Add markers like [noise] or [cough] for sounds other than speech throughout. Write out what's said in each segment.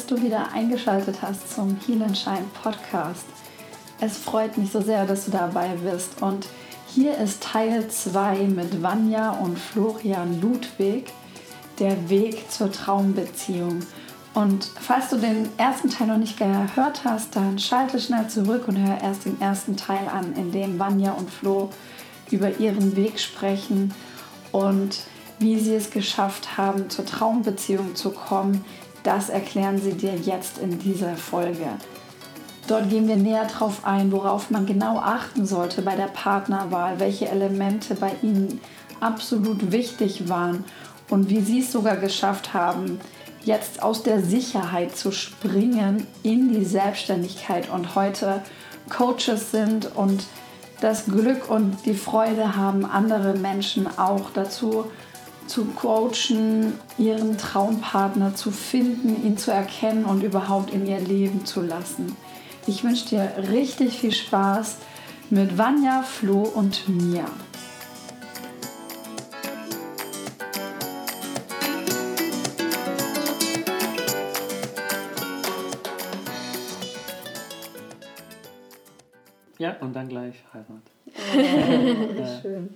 dass du wieder eingeschaltet hast zum Heal and Shine Podcast. Es freut mich so sehr, dass du dabei bist und hier ist Teil 2 mit Vanja und Florian Ludwig, der Weg zur Traumbeziehung. Und falls du den ersten Teil noch nicht gehört hast, dann schalte schnell zurück und hör erst den ersten Teil an, in dem Vanja und Flo über ihren Weg sprechen und wie sie es geschafft haben, zur Traumbeziehung zu kommen. Das erklären sie dir jetzt in dieser Folge. Dort gehen wir näher darauf ein, worauf man genau achten sollte bei der Partnerwahl, welche Elemente bei ihnen absolut wichtig waren und wie sie es sogar geschafft haben, jetzt aus der Sicherheit zu springen in die Selbstständigkeit und heute Coaches sind und das Glück und die Freude haben, andere Menschen auch dazu zu coachen, ihren Traumpartner zu finden, ihn zu erkennen und überhaupt in ihr Leben zu lassen. Ich wünsche dir richtig viel Spaß mit Vanja, Flo und mir. Ja, und dann gleich Heirat. [laughs] Wie schön.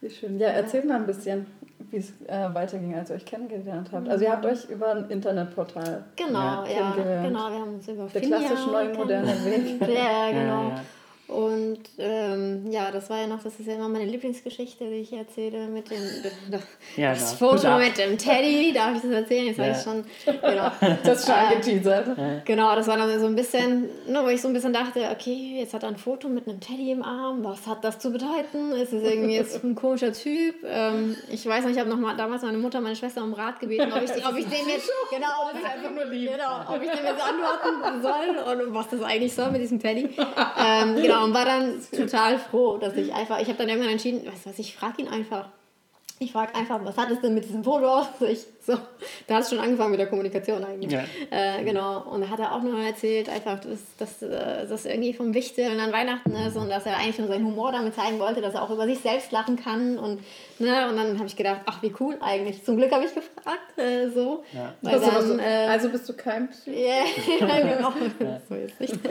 Wie schön. Ja, erzähl mal ein bisschen, wie es äh, weiterging, als ihr euch kennengelernt habt. Also ihr habt euch über ein Internetportal genau, ja, genau, wir haben uns über Der klassische neue moderne Weg. [laughs] ja, genau. Ja, ja. Und ähm, ja, das war ja noch, das ist ja immer meine Lieblingsgeschichte, die ich erzähle mit dem [laughs] ja, das genau. Foto mit dem Teddy, darf ich das erzählen? Jetzt ja. habe ich schon, genau. [laughs] Das ist schon äh, angeteasert. [laughs] Genau, das war dann so ein bisschen, ne, wo ich so ein bisschen dachte, okay, jetzt hat er ein Foto mit einem Teddy im Arm, was hat das zu bedeuten? Ist es irgendwie jetzt ein komischer Typ? Ähm, ich weiß nicht, ich habe noch mal damals meine Mutter, meine Schwester um Rat gebeten, ob ich, ob ich dem jetzt, genau, ob ich, einfach nur lieb. Genau, ob ich dem jetzt antworten soll und was das eigentlich soll mit diesem Teddy. Ähm, genau, und war dann total froh, dass ich einfach, ich habe dann irgendwann entschieden, weißt du was, ich frage ihn einfach. Ich frage einfach, was hat es denn mit diesem Foto auf sich? So, da hat es schon angefangen mit der Kommunikation eigentlich. Ja. Äh, genau. Und da hat er auch noch erzählt, einfach, dass, dass, äh, das irgendwie vom Wichteln an Weihnachten ist und dass er eigentlich nur seinen Humor damit zeigen wollte, dass er auch über sich selbst lachen kann. Und, ne, und dann habe ich gedacht, ach, wie cool eigentlich. Zum Glück habe ich gefragt. Äh, so. Ja. Weil also, dann, äh, also bist du kein Psy? Yeah, [laughs] ja, genau. Ja. So jetzt nicht. [laughs]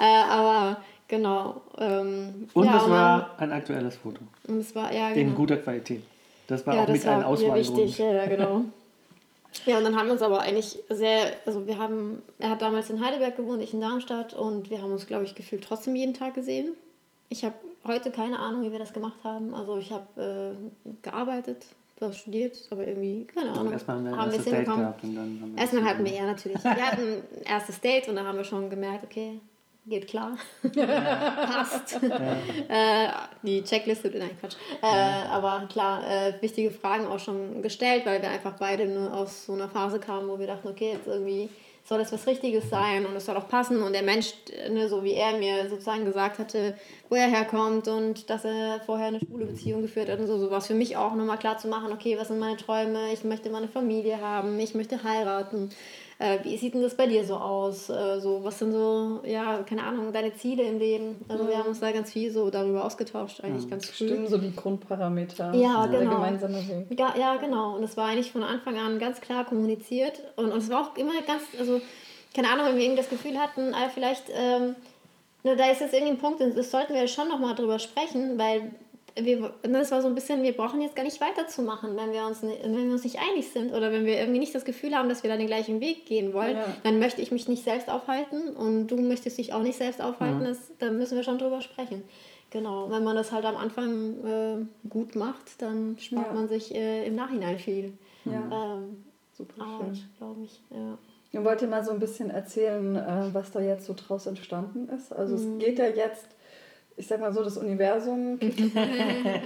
Äh, aber Genau. Ähm, und ja, es war ein aktuelles Foto. Und es war, ja, genau. In guter Qualität. Das war ja, auch das mit war einem Auswahlgrund. wichtig, ja, genau. ja, und dann haben wir uns aber eigentlich sehr, also wir haben, er hat damals in Heidelberg gewohnt, ich in Darmstadt und wir haben uns, glaube ich, gefühlt trotzdem jeden Tag gesehen. Ich habe heute keine Ahnung, wie wir das gemacht haben. Also ich habe äh, gearbeitet, was studiert, aber irgendwie, keine Ahnung. Erstmal haben wir ein erstes Date gehabt und dann haben wir Erstmal hatten wir ja natürlich. Wir hatten ein erstes Date und dann haben wir schon gemerkt, okay, geht klar. Passt. Ja. äh, die Checkliste, nein, Quatsch. Äh, aber klar, äh, wichtige Fragen auch schon gestellt, weil wir einfach beide nur aus so einer Phase kamen, wo wir dachten, okay, jetzt irgendwie soll das was Richtiges sein und es soll auch passen und der Mensch, ne, so wie er mir sozusagen gesagt hatte, wo er herkommt und dass er vorher eine schwule Beziehung geführt hat und so, so was für mich auch nochmal klar zu machen, okay, was sind meine Träume, ich möchte meine Familie haben, ich möchte heiraten äh, wie sieht denn das bei dir so aus? Äh, so, was sind so, ja, keine Ahnung, deine Ziele im Leben? Also mhm. wir haben uns da ganz viel so darüber ausgetauscht, eigentlich mhm. ganz früh. Stimmen so die Grundparameter. Ja, genau. Der gemeinsame Weg. Ja, ja, genau. Und es war eigentlich von Anfang an ganz klar kommuniziert. Und, es war auch immer ganz, also, keine Ahnung, wenn wir irgendwie das Gefühl hatten, äh, vielleicht, ähm, ne, da ist jetzt irgendwie ein Punkt, das sollten wir schon nochmal drüber sprechen, weil wir, das war so ein bisschen, wir brauchen jetzt gar nicht weiterzumachen, wenn wir, uns, wenn wir uns nicht einig sind oder wenn wir irgendwie nicht das Gefühl haben, dass wir da den gleichen Weg gehen wollen, ja. dann möchte ich mich nicht selbst aufhalten und du möchtest dich auch nicht selbst aufhalten, mhm. das, dann müssen wir schon drüber sprechen. Genau, wenn man das halt am Anfang äh, gut macht, dann spart ja. man sich äh, im Nachhinein viel. Ja. Ähm, Super schön. glaube ich, ja. Ich wollte mal so ein bisschen erzählen, äh, was da jetzt so draus entstanden ist. Also mhm. es geht ja jetzt ich sag mal so, das Universum [laughs] kickt,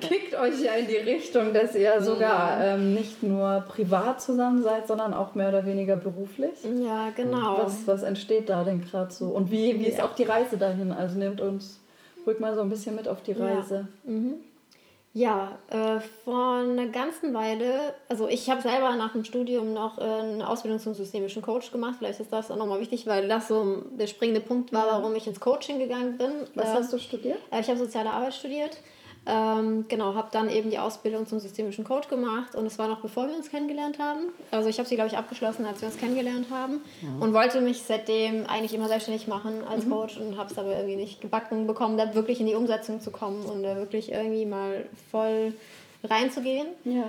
kickt euch ja in die Richtung, dass ihr sogar ähm, nicht nur privat zusammen seid, sondern auch mehr oder weniger beruflich. Ja, genau. Was, was entsteht da denn gerade so? Und wie, wie ist auch die Reise dahin? Also nehmt uns ruhig mal so ein bisschen mit auf die Reise. Ja. Mhm. Ja, äh, vor einer ganzen Weile, also ich habe selber nach dem Studium noch äh, eine Ausbildung zum systemischen Coach gemacht. Vielleicht ist das auch nochmal wichtig, weil das so der springende Punkt war, warum ich ins Coaching gegangen bin. Was äh, hast du studiert? Äh, ich habe soziale Arbeit studiert. Ähm, genau, habe dann eben die Ausbildung zum systemischen Coach gemacht und es war noch bevor wir uns kennengelernt haben. Also ich habe sie, glaube ich, abgeschlossen, als wir uns kennengelernt haben mhm. und wollte mich seitdem eigentlich immer selbstständig machen als mhm. Coach und habe es aber irgendwie nicht gebacken bekommen, da wirklich in die Umsetzung zu kommen und da wirklich irgendwie mal voll reinzugehen. Ja.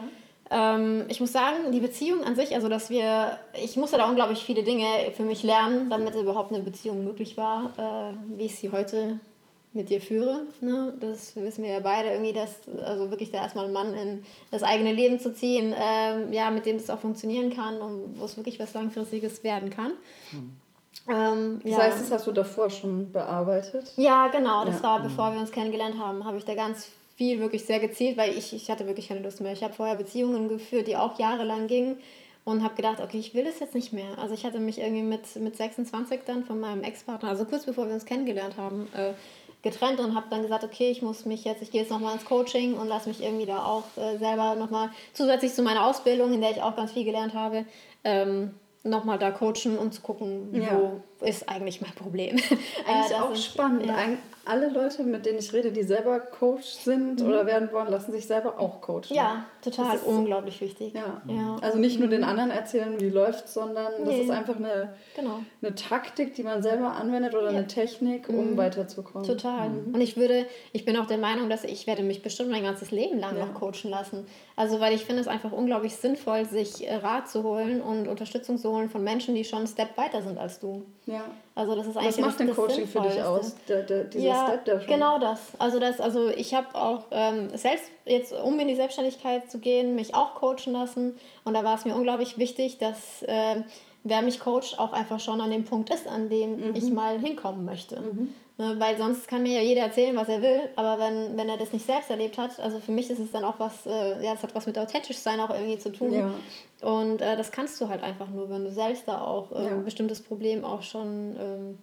Ähm, ich muss sagen, die Beziehung an sich, also dass wir, ich musste da unglaublich viele Dinge für mich lernen, damit überhaupt eine Beziehung möglich war, äh, wie ich sie heute mit dir führe. Ne? Das wissen wir ja beide irgendwie, dass also wirklich da erstmal einen Mann in das eigene Leben zu ziehen, ähm, ja, mit dem es auch funktionieren kann und wo es wirklich was Langfristiges werden kann. Mhm. Ähm, das ja. heißt, das hast du davor schon bearbeitet? Ja, genau. Das ja. war, bevor wir uns kennengelernt haben, habe ich da ganz viel wirklich sehr gezielt, weil ich, ich hatte wirklich keine Lust mehr. Ich habe vorher Beziehungen geführt, die auch jahrelang gingen und habe gedacht, okay, ich will das jetzt nicht mehr. Also ich hatte mich irgendwie mit, mit 26 dann von meinem Ex-Partner, also kurz bevor wir uns kennengelernt haben, äh, getrennt und habe dann gesagt, okay, ich muss mich jetzt, ich gehe jetzt nochmal ins Coaching und lasse mich irgendwie da auch äh, selber nochmal zusätzlich zu meiner Ausbildung, in der ich auch ganz viel gelernt habe, ähm, nochmal da coachen, um zu gucken, ja. wo ist eigentlich mein Problem. [laughs] Eigentlich äh, auch spannend. Ja alle Leute, mit denen ich rede, die selber Coach sind mhm. oder werden wollen, lassen sich selber auch coachen. Ja, total. Das ist unglaublich wichtig. Ja. ja. Also nicht nur den anderen erzählen, wie läuft, sondern nee. das ist einfach eine, genau. eine Taktik, die man selber anwendet oder ja. eine Technik, um mhm. weiterzukommen. Total. Mhm. Und ich würde, ich bin auch der Meinung, dass ich werde mich bestimmt mein ganzes Leben lang noch coachen lassen. Also weil ich finde es einfach unglaublich sinnvoll, sich äh, Rat zu holen und Unterstützung zu holen von Menschen, die schon einen Step weiter sind als du. Ja. Also das ist eigentlich Was macht denn Coaching für dich aus? Der, der, dieser ja, Step schon. Genau das. Also das, also ich habe auch ähm, selbst jetzt, um in die Selbstständigkeit zu gehen, mich auch coachen lassen. Und da war es mir unglaublich wichtig, dass äh, wer mich coacht, auch einfach schon an dem Punkt ist, an dem mhm. ich mal hinkommen möchte. Mhm. Ne, weil sonst kann mir ja jeder erzählen, was er will, aber wenn, wenn er das nicht selbst erlebt hat, also für mich ist es dann auch was, äh, ja, es hat was mit authentisch sein auch irgendwie zu tun. Ja. Und äh, das kannst du halt einfach nur, wenn du selbst da auch äh, ja. ein bestimmtes Problem auch schon ähm,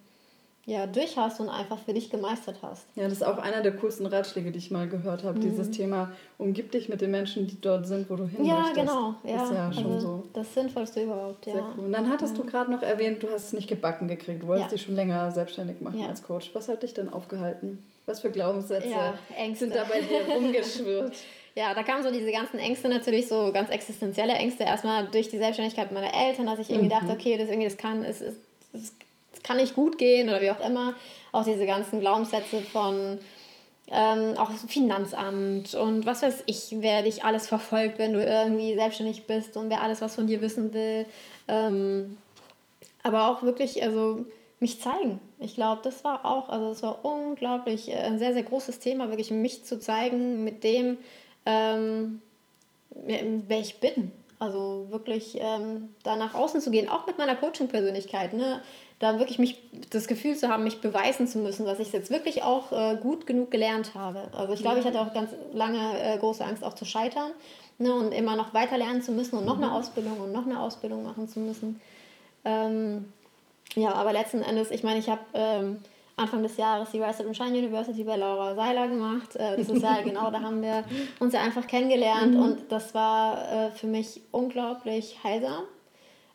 ja, durch hast und einfach für dich gemeistert hast. Ja, das ist auch einer der coolsten Ratschläge, die ich mal gehört habe. Mhm. Dieses Thema, umgib dich mit den Menschen, die dort sind, wo du hin ja, möchtest. Genau. Ja, genau. Ist ja schon also so. Das Sinnvollste überhaupt, ja. Sehr cool. Und dann hattest ja. du gerade noch erwähnt, du hast es nicht gebacken gekriegt. Du wolltest ja. dich schon länger selbstständig machen als Coach. Was hat dich denn aufgehalten? Was für Glaubenssätze sind da bei dir [laughs] rumgeschwirrt? Ja, da kamen so diese ganzen Ängste natürlich, so ganz existenzielle Ängste. Erstmal durch die Selbstständigkeit meiner Eltern, dass ich irgendwie mhm. dachte, okay, das irgendwie, das kann, es, es, kann nicht gut gehen oder wie auch immer. Auch diese ganzen Glaubenssätze von ähm, auch Finanzamt und was weiß ich, wer dich alles verfolgt, wenn du irgendwie selbstständig bist und wer alles was von dir wissen will. Ähm, aber auch wirklich, also mich zeigen. Ich glaube, das war auch, also es war unglaublich äh, ein sehr, sehr großes Thema, wirklich mich zu zeigen mit dem, ähm, wer ich bin. Also wirklich ähm, da nach außen zu gehen, auch mit meiner Coaching-Persönlichkeit. Ne? Da wirklich mich das Gefühl zu haben, mich beweisen zu müssen, dass ich jetzt wirklich auch äh, gut genug gelernt habe. Also ich glaube, ich hatte auch ganz lange äh, große Angst, auch zu scheitern ne? und immer noch weiter lernen zu müssen und noch eine mhm. Ausbildung und noch eine Ausbildung machen zu müssen. Ähm, ja, aber letzten Endes, ich meine, ich habe ähm, Anfang des Jahres die Rise and Shine University bei Laura Seiler gemacht. Äh, das ist ja [laughs] genau, da haben wir uns ja einfach kennengelernt mhm. und das war äh, für mich unglaublich heilsam.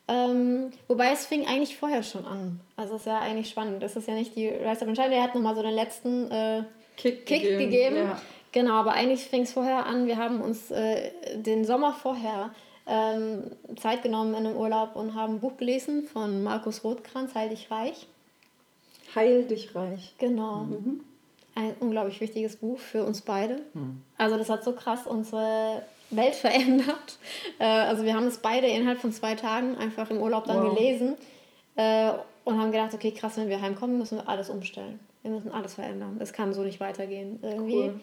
Ähm, wobei es fing eigentlich vorher schon an. Also es ist ja eigentlich spannend. Das ist ja nicht die Rise and Shine, der hat nochmal so den letzten äh, Kick, Kick, gegeben. gegeben. Ja. Genau, aber eigentlich fing es vorher an. Wir haben uns äh, den Sommer vorher ähm, Zeit genommen in einem Urlaub und haben ein Buch gelesen von Markus Rothkranz, Heil dich reich. Heil dich reich. Genau. Mhm. Ein unglaublich wichtiges Buch für uns beide. Mhm. Also das hat so krass unsere Welt [laughs] verändert. Äh, also wir haben es beide innerhalb von zwei Tagen einfach im Urlaub dann wow. gelesen äh, und haben gedacht, okay, krass, wenn wir heimkommen, müssen wir alles umstellen. Wir müssen alles verändern. Es kann so nicht weitergehen. Irgendwie. Cool.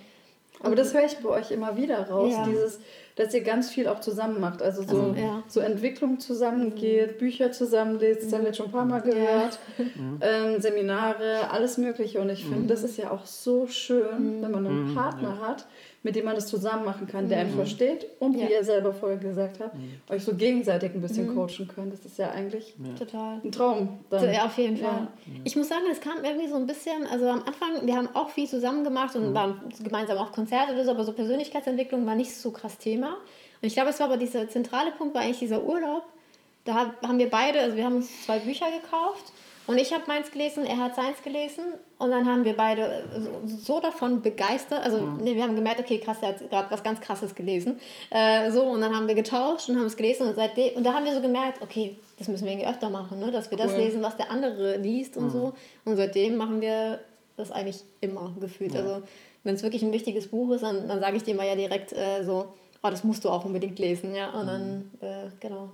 Aber das höre ich bei euch immer wieder raus, ja. dieses, dass ihr ganz viel auch zusammen macht. Also so, also, ja. so Entwicklung zusammengeht, mhm. Bücher zusammenlest, das haben wir jetzt schon ein paar Mal gehört, ja. [laughs] ähm, Seminare, alles Mögliche. Und ich finde, mhm. das ist ja auch so schön, mhm. wenn man einen mhm. Partner hat, mit dem man das zusammen machen kann, der einen mhm. versteht und, wie ihr selber vorher gesagt habt, mhm. euch so gegenseitig ein bisschen mhm. coachen könnt. Das ist ja eigentlich Total. ein Traum. Dann. Ja, auf jeden Fall. Ja. Ich muss sagen, es kam irgendwie so ein bisschen, also am Anfang, wir haben auch viel zusammen gemacht und mhm. waren gemeinsam auch Konzerte oder so, aber so Persönlichkeitsentwicklung war nicht so krass Thema. Und ich glaube, es war aber dieser zentrale Punkt, war eigentlich dieser Urlaub. Da haben wir beide, also wir haben uns zwei Bücher gekauft Und ich habe meins gelesen, er hat seins gelesen und dann haben wir beide so, davon begeistert. Also mhm. nee, wir haben gemerkt, okay, krass, er hat gerade was ganz Krasses gelesen. Äh, so und dann haben wir getauscht und haben es gelesen und seitdem und da haben wir so gemerkt, okay, das müssen wir irgendwie öfter machen, ne? dass wir cool. das lesen, was der andere liest und mhm. so. Und seitdem machen wir das eigentlich immer gefühlt. Ja. Also wenn es wirklich ein wichtiges Buch ist, dann, dann sage ich dir mal ja direkt äh, so, oh, das musst du auch unbedingt lesen, ja. Und dann, mhm. äh, genau,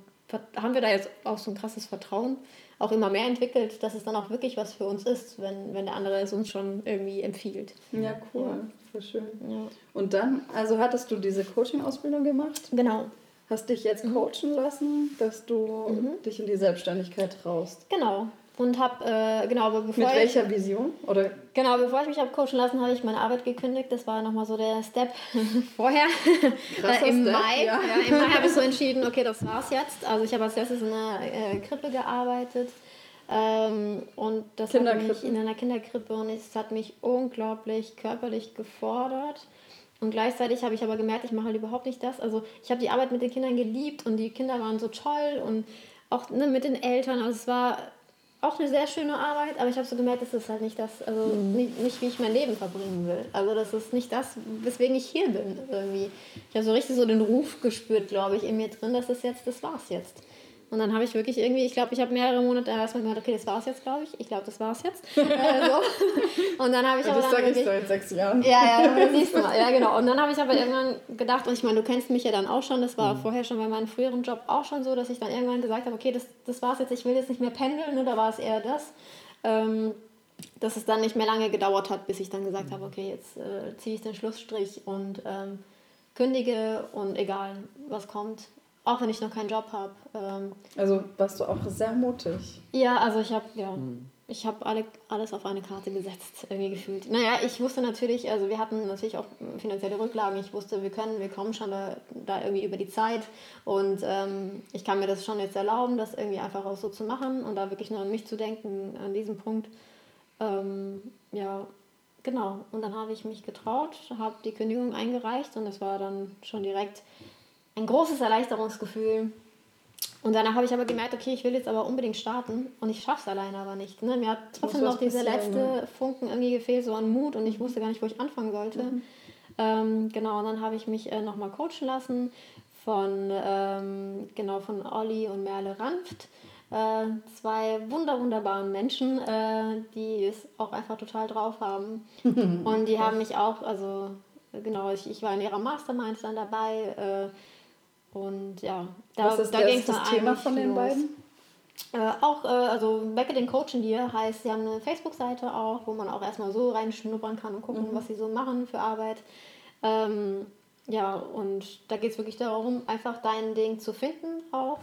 haben wir da jetzt auch so ein krasses Vertrauen auch immer mehr entwickelt, dass es dann auch wirklich was für uns ist, wenn, wenn der andere es uns schon irgendwie empfiehlt. Ja, cool. Ja. Voll schön. Ja. Und dann, also hattest du diese Coaching-Ausbildung gemacht? Genau. Hast dich jetzt mhm. coachen lassen, dass du mhm. dich in die Selbstständigkeit traust? Genau und habe äh, genau bevor mit welcher ich, Vision? Oder? Genau bevor ich mich habe coachen lassen habe ich meine Arbeit gekündigt. Das war nochmal so der Step [laughs] vorher. Äh, im Step, Mai ja. ja im Mai habe ich so entschieden okay das war's jetzt. Also ich habe als erstes in einer äh, Krippe gearbeitet. Ähm, und das hat mich in einer Kinderkrippe und es hat mich unglaublich körperlich gefordert. Und gleichzeitig habe ich aber gemerkt, ich mache halt überhaupt nicht das. Also ich habe die Arbeit mit den Kindern geliebt und die Kinder waren so toll und auch ne, mit den Eltern. Also es war auch eine sehr schöne Arbeit, aber ich habe so gemerkt, das ist halt nicht das, also mhm. nicht, nicht, wie ich mein Leben verbringen will. Also das ist nicht das, weswegen ich hier bin irgendwie. Ich habe so richtig so den Ruf gespürt, glaube ich, in mir drin, dass das jetzt, das war's jetzt. Und dann habe ich wirklich irgendwie, ich glaube, ich habe mehrere Monate erstmal gedacht, okay, das war's jetzt, glaube ich. Ich glaube, das war's jetzt. [laughs] äh, so. Und dann habe ich aber. Das sage ich seit sechs Jahren. Ja, ja, [laughs] mal. Ja, genau. Und dann habe ich aber irgendwann gedacht, und ich meine, du kennst mich ja dann auch schon, das war mhm. vorher schon bei meinem früheren Job auch schon so, dass ich dann irgendwann gesagt habe, okay, das, das war's jetzt, ich will jetzt nicht mehr pendeln, da war es eher das. Ähm, dass es dann nicht mehr lange gedauert hat, bis ich dann gesagt habe, okay, jetzt äh, ziehe ich den Schlussstrich und ähm, kündige und egal, was kommt, auch wenn ich noch keinen Job habe. Ähm, also warst du auch sehr mutig. Ja, also ich habe ja, mhm. ich habe alle, alles auf eine Karte gesetzt, irgendwie gefühlt. Naja, ich wusste natürlich, also wir hatten natürlich auch finanzielle Rücklagen. Ich wusste, wir können, wir kommen schon da, da irgendwie über die Zeit. Und ähm, ich kann mir das schon jetzt erlauben, das irgendwie einfach auch so zu machen und da wirklich nur an mich zu denken, an diesem Punkt. Ähm, ja, genau. Und dann habe ich mich getraut, habe die Kündigung eingereicht und es war dann schon direkt ein großes Erleichterungsgefühl. Und danach habe ich aber gemerkt, okay, ich will jetzt aber unbedingt starten und ich schaffe es alleine aber nicht. Ne? Mir hat trotzdem noch dieser letzte ne? Funken irgendwie gefehlt, so an Mut und ich wusste gar nicht, wo ich anfangen sollte. Mhm. Ähm, genau, und dann habe ich mich äh, nochmal coachen lassen von, ähm, genau, von Olli und Merle Ranft. Äh, zwei wunder wunderbaren Menschen, äh, die es auch einfach total drauf haben. [laughs] und die haben mich auch, also genau, ich, ich war in ihrer Mastermind dann dabei. Äh, und ja, da, Was ist da ging es das Thema von den los. beiden? Äh, auch, äh, also Becke den Coachen dir heißt, sie haben eine Facebook-Seite auch, wo man auch erstmal so reinschnuppern kann und gucken, mhm. was sie so machen für Arbeit. Ähm, ja, und da geht es wirklich darum, einfach dein Ding zu finden auch,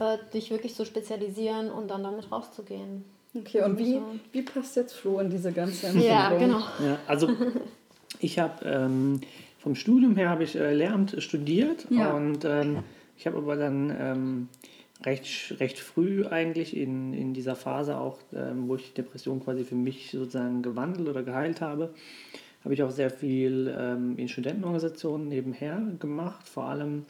äh, dich wirklich zu spezialisieren und dann damit rauszugehen. Okay, und wie, wie passt jetzt Flo in diese ganze Entwicklung? [laughs] Ja, genau. Ja, also [laughs] ich habe ähm, vom Studium her habe ich äh, Lehramt studiert ja. und ähm, ich habe aber dann ähm, recht, recht früh eigentlich in, in dieser Phase auch, ähm, wo ich Depression quasi für mich sozusagen gewandelt oder geheilt habe, habe ich auch sehr viel ähm, in Studentenorganisationen nebenher gemacht, vor allem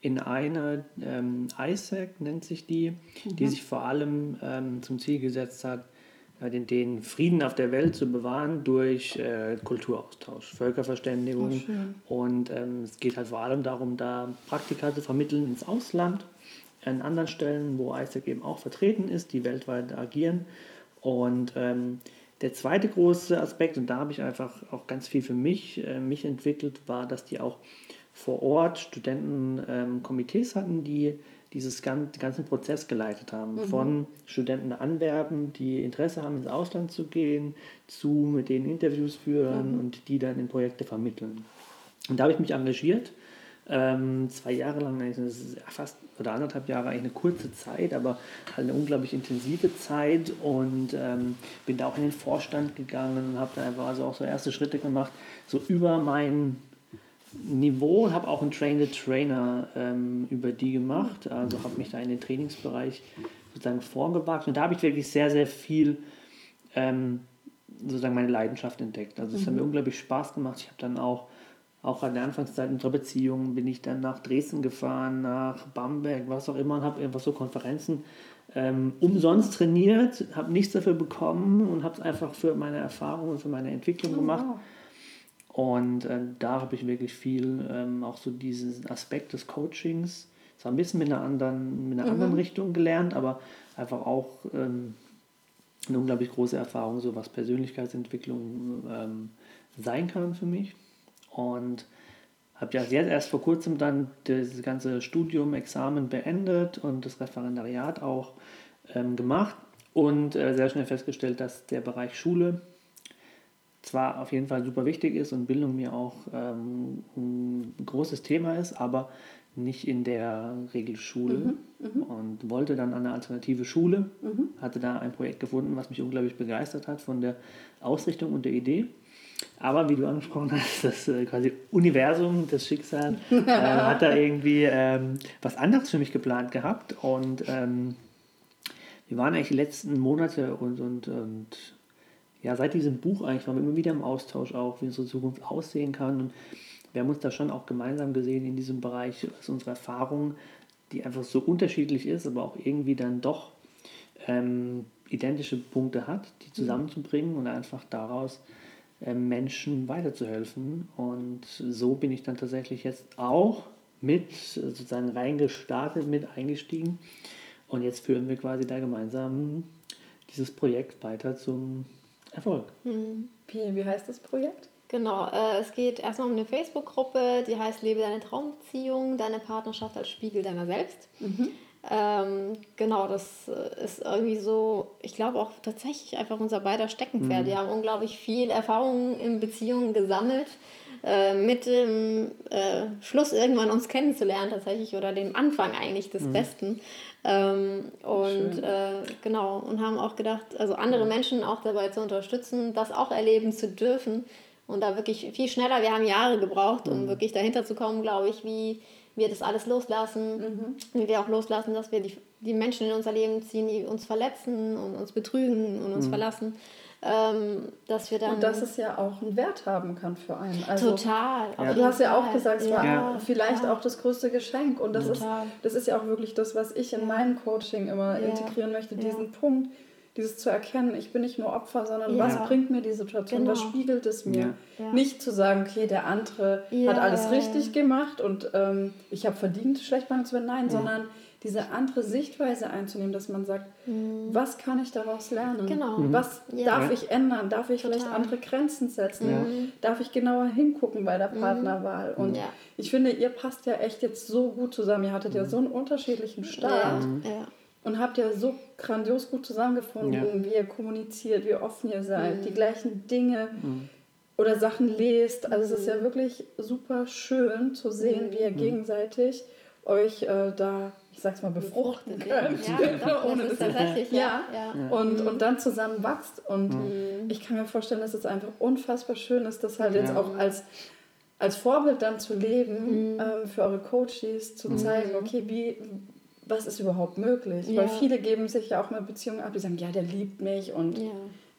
in eine, ähm, ISAC nennt sich die, mhm. die sich vor allem ähm, zum Ziel gesetzt hat, den, den Frieden auf der Welt zu bewahren durch äh, Kulturaustausch, Völkerverständigung. Oh, und ähm, es geht halt vor allem darum, da Praktika zu vermitteln ins Ausland, an anderen Stellen, wo ISAC eben auch vertreten ist, die weltweit agieren. Und ähm, der zweite große Aspekt, und da habe ich einfach auch ganz viel für mich, äh, mich entwickelt, war, dass die auch vor Ort Studentenkomitees ähm, hatten, die dieses gan ganzen Prozess geleitet haben. Mhm. Von Studenten anwerben, die Interesse haben, ins Ausland zu gehen, zu mit denen Interviews führen mhm. und die dann in Projekte vermitteln. Und da habe ich mich engagiert. Ähm, zwei Jahre lang, fast oder anderthalb Jahre eigentlich eine kurze Zeit, aber halt eine unglaublich intensive Zeit und ähm, bin da auch in den Vorstand gegangen und habe da einfach also auch so erste Schritte gemacht, so über meinen Niveau und habe auch einen Train Trainer ähm, über die gemacht. Also habe mich da in den Trainingsbereich sozusagen vorgewagt. Und da habe ich wirklich sehr, sehr viel ähm, sozusagen meine Leidenschaft entdeckt. Also es mhm. hat mir unglaublich Spaß gemacht. Ich habe dann auch auch an der Anfangszeit unserer Beziehung bin ich dann nach Dresden gefahren, nach Bamberg, was auch immer, und habe einfach so Konferenzen ähm, umsonst trainiert, habe nichts dafür bekommen und habe es einfach für meine Erfahrung und für meine Entwicklung oh, gemacht. Wow. Und äh, da habe ich wirklich viel ähm, auch so diesen Aspekt des Coachings, zwar ein bisschen mit einer anderen, mit einer mhm. anderen Richtung gelernt, aber einfach auch ähm, eine unglaublich große Erfahrung, so was Persönlichkeitsentwicklung ähm, sein kann für mich. Und habe ja jetzt erst vor kurzem dann das ganze Studium, Examen beendet und das Referendariat auch ähm, gemacht und äh, sehr schnell festgestellt, dass der Bereich Schule zwar auf jeden Fall super wichtig ist und Bildung mir auch ähm, ein großes Thema ist, aber nicht in der Regelschule mhm, mhm, und wollte dann an eine alternative Schule, mhm. hatte da ein Projekt gefunden, was mich unglaublich begeistert hat von der Ausrichtung und der Idee aber wie du angesprochen hast, das äh, quasi Universum, das Schicksal, [laughs] äh, hat da irgendwie ähm, was anderes für mich geplant gehabt. Und ähm, wir waren eigentlich die letzten Monate und, und, und ja, seit diesem Buch eigentlich waren wir immer wieder im Austausch auch, wie unsere Zukunft aussehen kann. Und wir haben uns da schon auch gemeinsam gesehen in diesem Bereich, was unsere Erfahrung, die einfach so unterschiedlich ist, aber auch irgendwie dann doch ähm, identische Punkte hat, die mhm. zusammenzubringen und einfach daraus ähm, Menschen weiterzuhelfen. Und so bin ich dann tatsächlich jetzt auch mit sozusagen reingestartet, mit eingestiegen. Und jetzt führen wir quasi da gemeinsam dieses Projekt weiter zum Erfolg. Mhm. Wie, wie heißt das Projekt? Genau, äh, es geht erstmal um eine Facebook-Gruppe, die heißt Lebe deine Traumbeziehung, deine Partnerschaft als Spiegel deiner selbst. Mhm. Ähm, genau, das äh, ist irgendwie so, ich glaube auch tatsächlich einfach unser beider Steckenpferd. Mhm. Wir haben unglaublich viel Erfahrung in Beziehungen gesammelt, äh, mit dem äh, Schluss irgendwann uns kennenzulernen tatsächlich oder dem Anfang eigentlich des mhm. Besten. Ähm, und äh, genau, und haben auch gedacht, also andere Menschen auch dabei zu unterstützen, das auch erleben zu dürfen. Und da wirklich viel schneller, wir haben Jahre gebraucht, um mhm. wirklich dahinter zu kommen, glaube ich, wie wir das alles loslassen, mhm. wie wir auch loslassen, dass wir die, die Menschen in unser Leben ziehen, die uns verletzen und uns betrügen und uns mhm. verlassen. Ähm, dass wir dann und dass es ja auch einen Wert haben kann für einen. Also, total. Ja. Du hast ja auch gesagt, es war ja. vielleicht ja. auch das größte Geschenk. Und das ist, das ist ja auch wirklich das, was ich in meinem Coaching immer integrieren möchte, diesen Punkt dieses zu erkennen, ich bin nicht nur Opfer, sondern ja. was bringt mir die Situation, genau. was spiegelt es mir? Ja. Nicht zu sagen, okay, der andere ja. hat alles richtig gemacht und ähm, ich habe verdient, schlecht behandelt zu werden, nein, sondern diese andere Sichtweise einzunehmen, dass man sagt, mhm. was kann ich daraus lernen? Genau. Mhm. Was darf ich ändern? Darf ich Total. vielleicht andere Grenzen setzen? Mhm. Darf ich genauer hingucken bei der mhm. Partnerwahl? Und ich finde, ihr passt ja echt jetzt so gut zusammen. Ihr hattet ja mhm. so einen unterschiedlichen Start. Ja und habt ja so grandios gut zusammengefunden, ja. wie ihr kommuniziert, wie offen ihr seid, mhm. die gleichen Dinge mhm. oder Sachen lest. Also es ist ja mhm. wirklich super schön zu sehen, wie ihr mhm. gegenseitig euch äh, da, ich sag's mal, befruchten könnt. Ja, [laughs] Ohne das tatsächlich, ja. ja. ja. Und, und dann zusammen wächst. Und mhm. ich kann mir vorstellen, dass es einfach unfassbar schön ist, das halt jetzt auch als als Vorbild dann zu leben, mhm. ähm, für eure Coaches zu zeigen, okay, wie, was ist überhaupt möglich? Ja. Weil viele geben sich ja auch mal Beziehungen ab, die sagen, ja, der liebt mich und ja.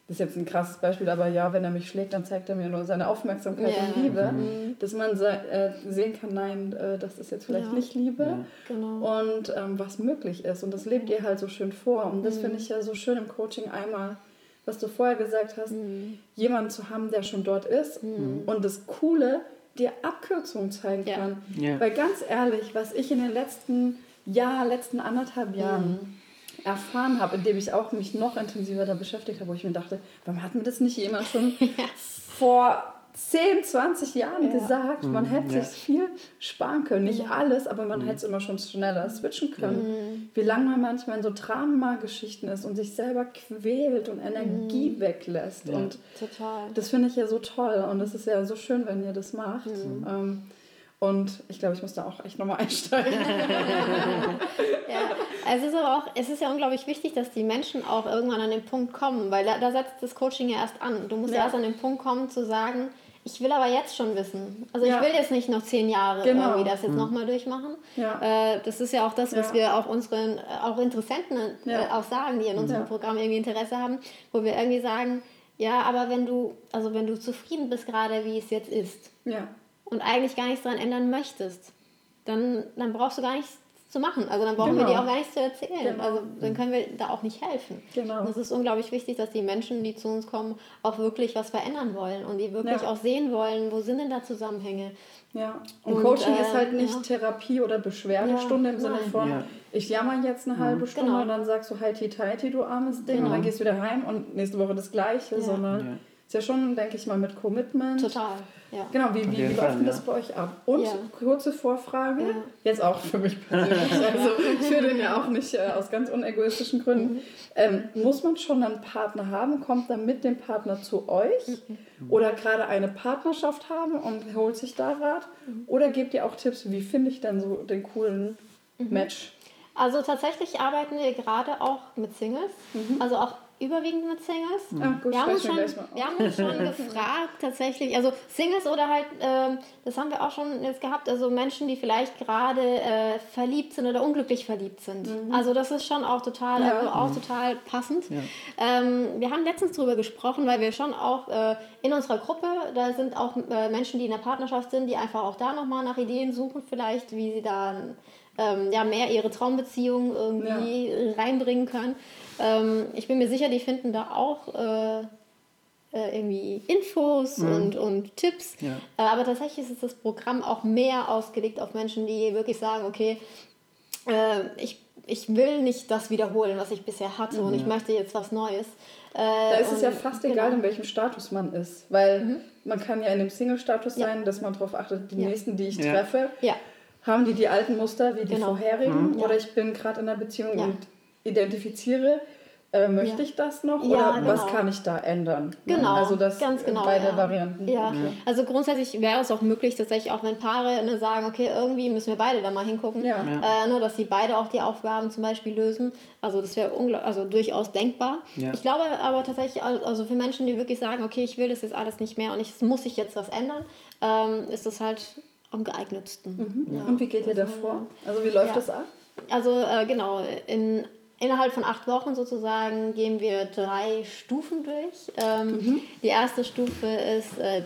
Das ist jetzt ein krasses Beispiel, aber ja, wenn er mich schlägt, dann zeigt er mir nur seine Aufmerksamkeit ja. und Liebe. Mhm. Dass man äh, sehen kann, nein, äh, das ist jetzt vielleicht nicht Liebe genau. und ähm, was möglich ist. Und das lebt ihr halt so schön vor. Und das mhm. finde ich ja so schön im Coaching einmal was du vorher gesagt hast, mhm. jemanden zu haben, der schon dort ist mhm. und das Coole dir Abkürzungen zeigen kann. Ja. Weil ganz ehrlich, was ich in den letzten Jahr, letzten anderthalb Jahren mhm. Erfahren habe, indem ich auch mich noch intensiver da beschäftigt habe, wo ich mir dachte, warum hat mir das nicht jemand schon [laughs] vor 10, 20 Jahren ja. gesagt, man mhm, hätte ja. sich viel sparen können. Nicht ja. alles, aber man mhm. hätte es immer schon schneller switchen können. Mhm. Wie lange man manchmal in so Drama-Geschichten ist und sich selber quält und Energie mhm. weglässt. Und Total. das finde ich ja so toll und es ist ja so schön, wenn ihr das macht. Mhm. Ähm, und ich glaube, ich muss da auch echt nochmal [laughs] einsteigen. [laughs] ja, es ist aber auch, es ist ja unglaublich wichtig, dass die Menschen auch irgendwann an den Punkt kommen, weil da, da setzt das Coaching ja erst an. Du musst ja. erst an den Punkt kommen zu sagen, ich will aber jetzt schon wissen. Also ja. ich will jetzt nicht noch zehn Jahre genau. irgendwie das jetzt mhm. nochmal durchmachen. Ja. Äh, das ist ja auch das, was ja. wir auch unseren auch Interessenten äh, auch sagen, die in unserem Programm irgendwie Interesse haben, wo wir irgendwie sagen, ja, aber wenn du, also wenn du zufrieden bist gerade, wie es jetzt ist, ja und eigentlich gar nichts daran ändern möchtest, dann, dann brauchst du gar nichts zu machen. Also dann brauchen genau. wir dir auch gar nichts zu erzählen. Genau. Also dann können wir da auch nicht helfen. Genau. Und es ist unglaublich wichtig, dass die Menschen, die zu uns kommen, auch wirklich was verändern wollen und die wirklich ja. auch sehen wollen, wo sind denn da Zusammenhänge. Ja, und, und Coaching äh, ist halt nicht ja. Therapie oder Beschwerdestunde ja, im Sinne von, ja. ich jammer jetzt eine halbe Stunde genau. und dann sagst du heiti teiti, du armes Ding, genau. und dann gehst du wieder heim und nächste Woche das Gleiche, sondern ist ja schon, denke ich mal, mit Commitment. Total. Ja. Genau, wie, wie, wie läuft denn das bei euch ab? Und ja. kurze Vorfrage, ja. jetzt auch für mich persönlich, [laughs] also ich führe den ja auch nicht äh, aus ganz unegoistischen Gründen. Mhm. Ähm, muss man schon einen Partner haben? Kommt dann mit dem Partner zu euch? Mhm. Oder gerade eine Partnerschaft haben und holt sich da Rat? Mhm. Oder gebt ihr auch Tipps, wie finde ich denn so den coolen. Match? Also tatsächlich arbeiten wir gerade auch mit Singles. Mhm. Also auch überwiegend mit Singles. Ach, gut, wir, haben uns schon, wir haben uns [laughs] schon gefragt, tatsächlich, also Singles oder halt, äh, das haben wir auch schon jetzt gehabt, also Menschen, die vielleicht gerade äh, verliebt sind oder unglücklich verliebt sind. Mhm. Also das ist schon auch total, ja. also auch mhm. total passend. Ja. Ähm, wir haben letztens darüber gesprochen, weil wir schon auch äh, in unserer Gruppe, da sind auch äh, Menschen, die in der Partnerschaft sind, die einfach auch da nochmal nach Ideen suchen, vielleicht, wie sie da ähm, ja, mehr ihre Traumbeziehung irgendwie ja. reinbringen können. Ähm, ich bin mir sicher, die finden da auch äh, äh, irgendwie Infos mhm. und, und Tipps. Ja. Äh, aber tatsächlich ist das Programm auch mehr ausgelegt auf Menschen, die wirklich sagen, okay, äh, ich, ich will nicht das wiederholen, was ich bisher hatte mhm. und ich möchte jetzt was Neues. Äh, da ist es ja fast genau. egal, in welchem Status man ist, weil mhm. man kann ja in dem Single-Status ja. sein, dass man darauf achtet, die ja. nächsten, die ich treffe, haben die die alten Muster wie die genau. vorherigen mhm. oder ich bin gerade in einer Beziehung und identifiziere, äh, möchte ja. ich das noch ja, oder genau. was kann ich da ändern? Genau, also das ganz genau, beide ja. Varianten. Ja. Okay. also grundsätzlich wäre es auch möglich, tatsächlich auch wenn Paare ne, sagen, okay, irgendwie müssen wir beide da mal hingucken, ja. Äh, nur dass sie beide auch die Aufgaben zum Beispiel lösen. Also das wäre also durchaus denkbar. Ich glaube aber tatsächlich, also für Menschen, die wirklich sagen, okay, ich will das jetzt alles nicht mehr und es muss sich jetzt was ändern, ähm, ist das halt am geeignetsten. Mhm. Und wie geht ihr da vor? Also wie läuft das ab? Also äh, genau, in Innerhalb von acht Wochen sozusagen gehen wir drei Stufen durch. Ähm, mhm. Die erste Stufe ist äh,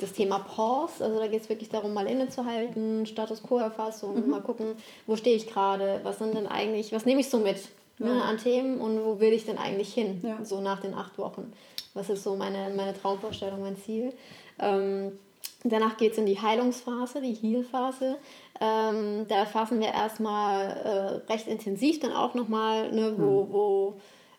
das Thema Pause. Also da geht es wirklich darum, mal innezuhalten, Status Quo-Erfassung, mhm. mal gucken, wo stehe ich gerade, was sind denn eigentlich, was nehme ich so mit ne, ja. ne, an Themen und wo will ich denn eigentlich hin, ja. so nach den acht Wochen. Was ist so meine, meine Traumvorstellung, mein Ziel? Ähm, Danach geht es in die Heilungsphase, die Heal-Phase. Ähm, da erfassen wir erstmal äh, recht intensiv dann auch nochmal, ne, wo, mhm. wo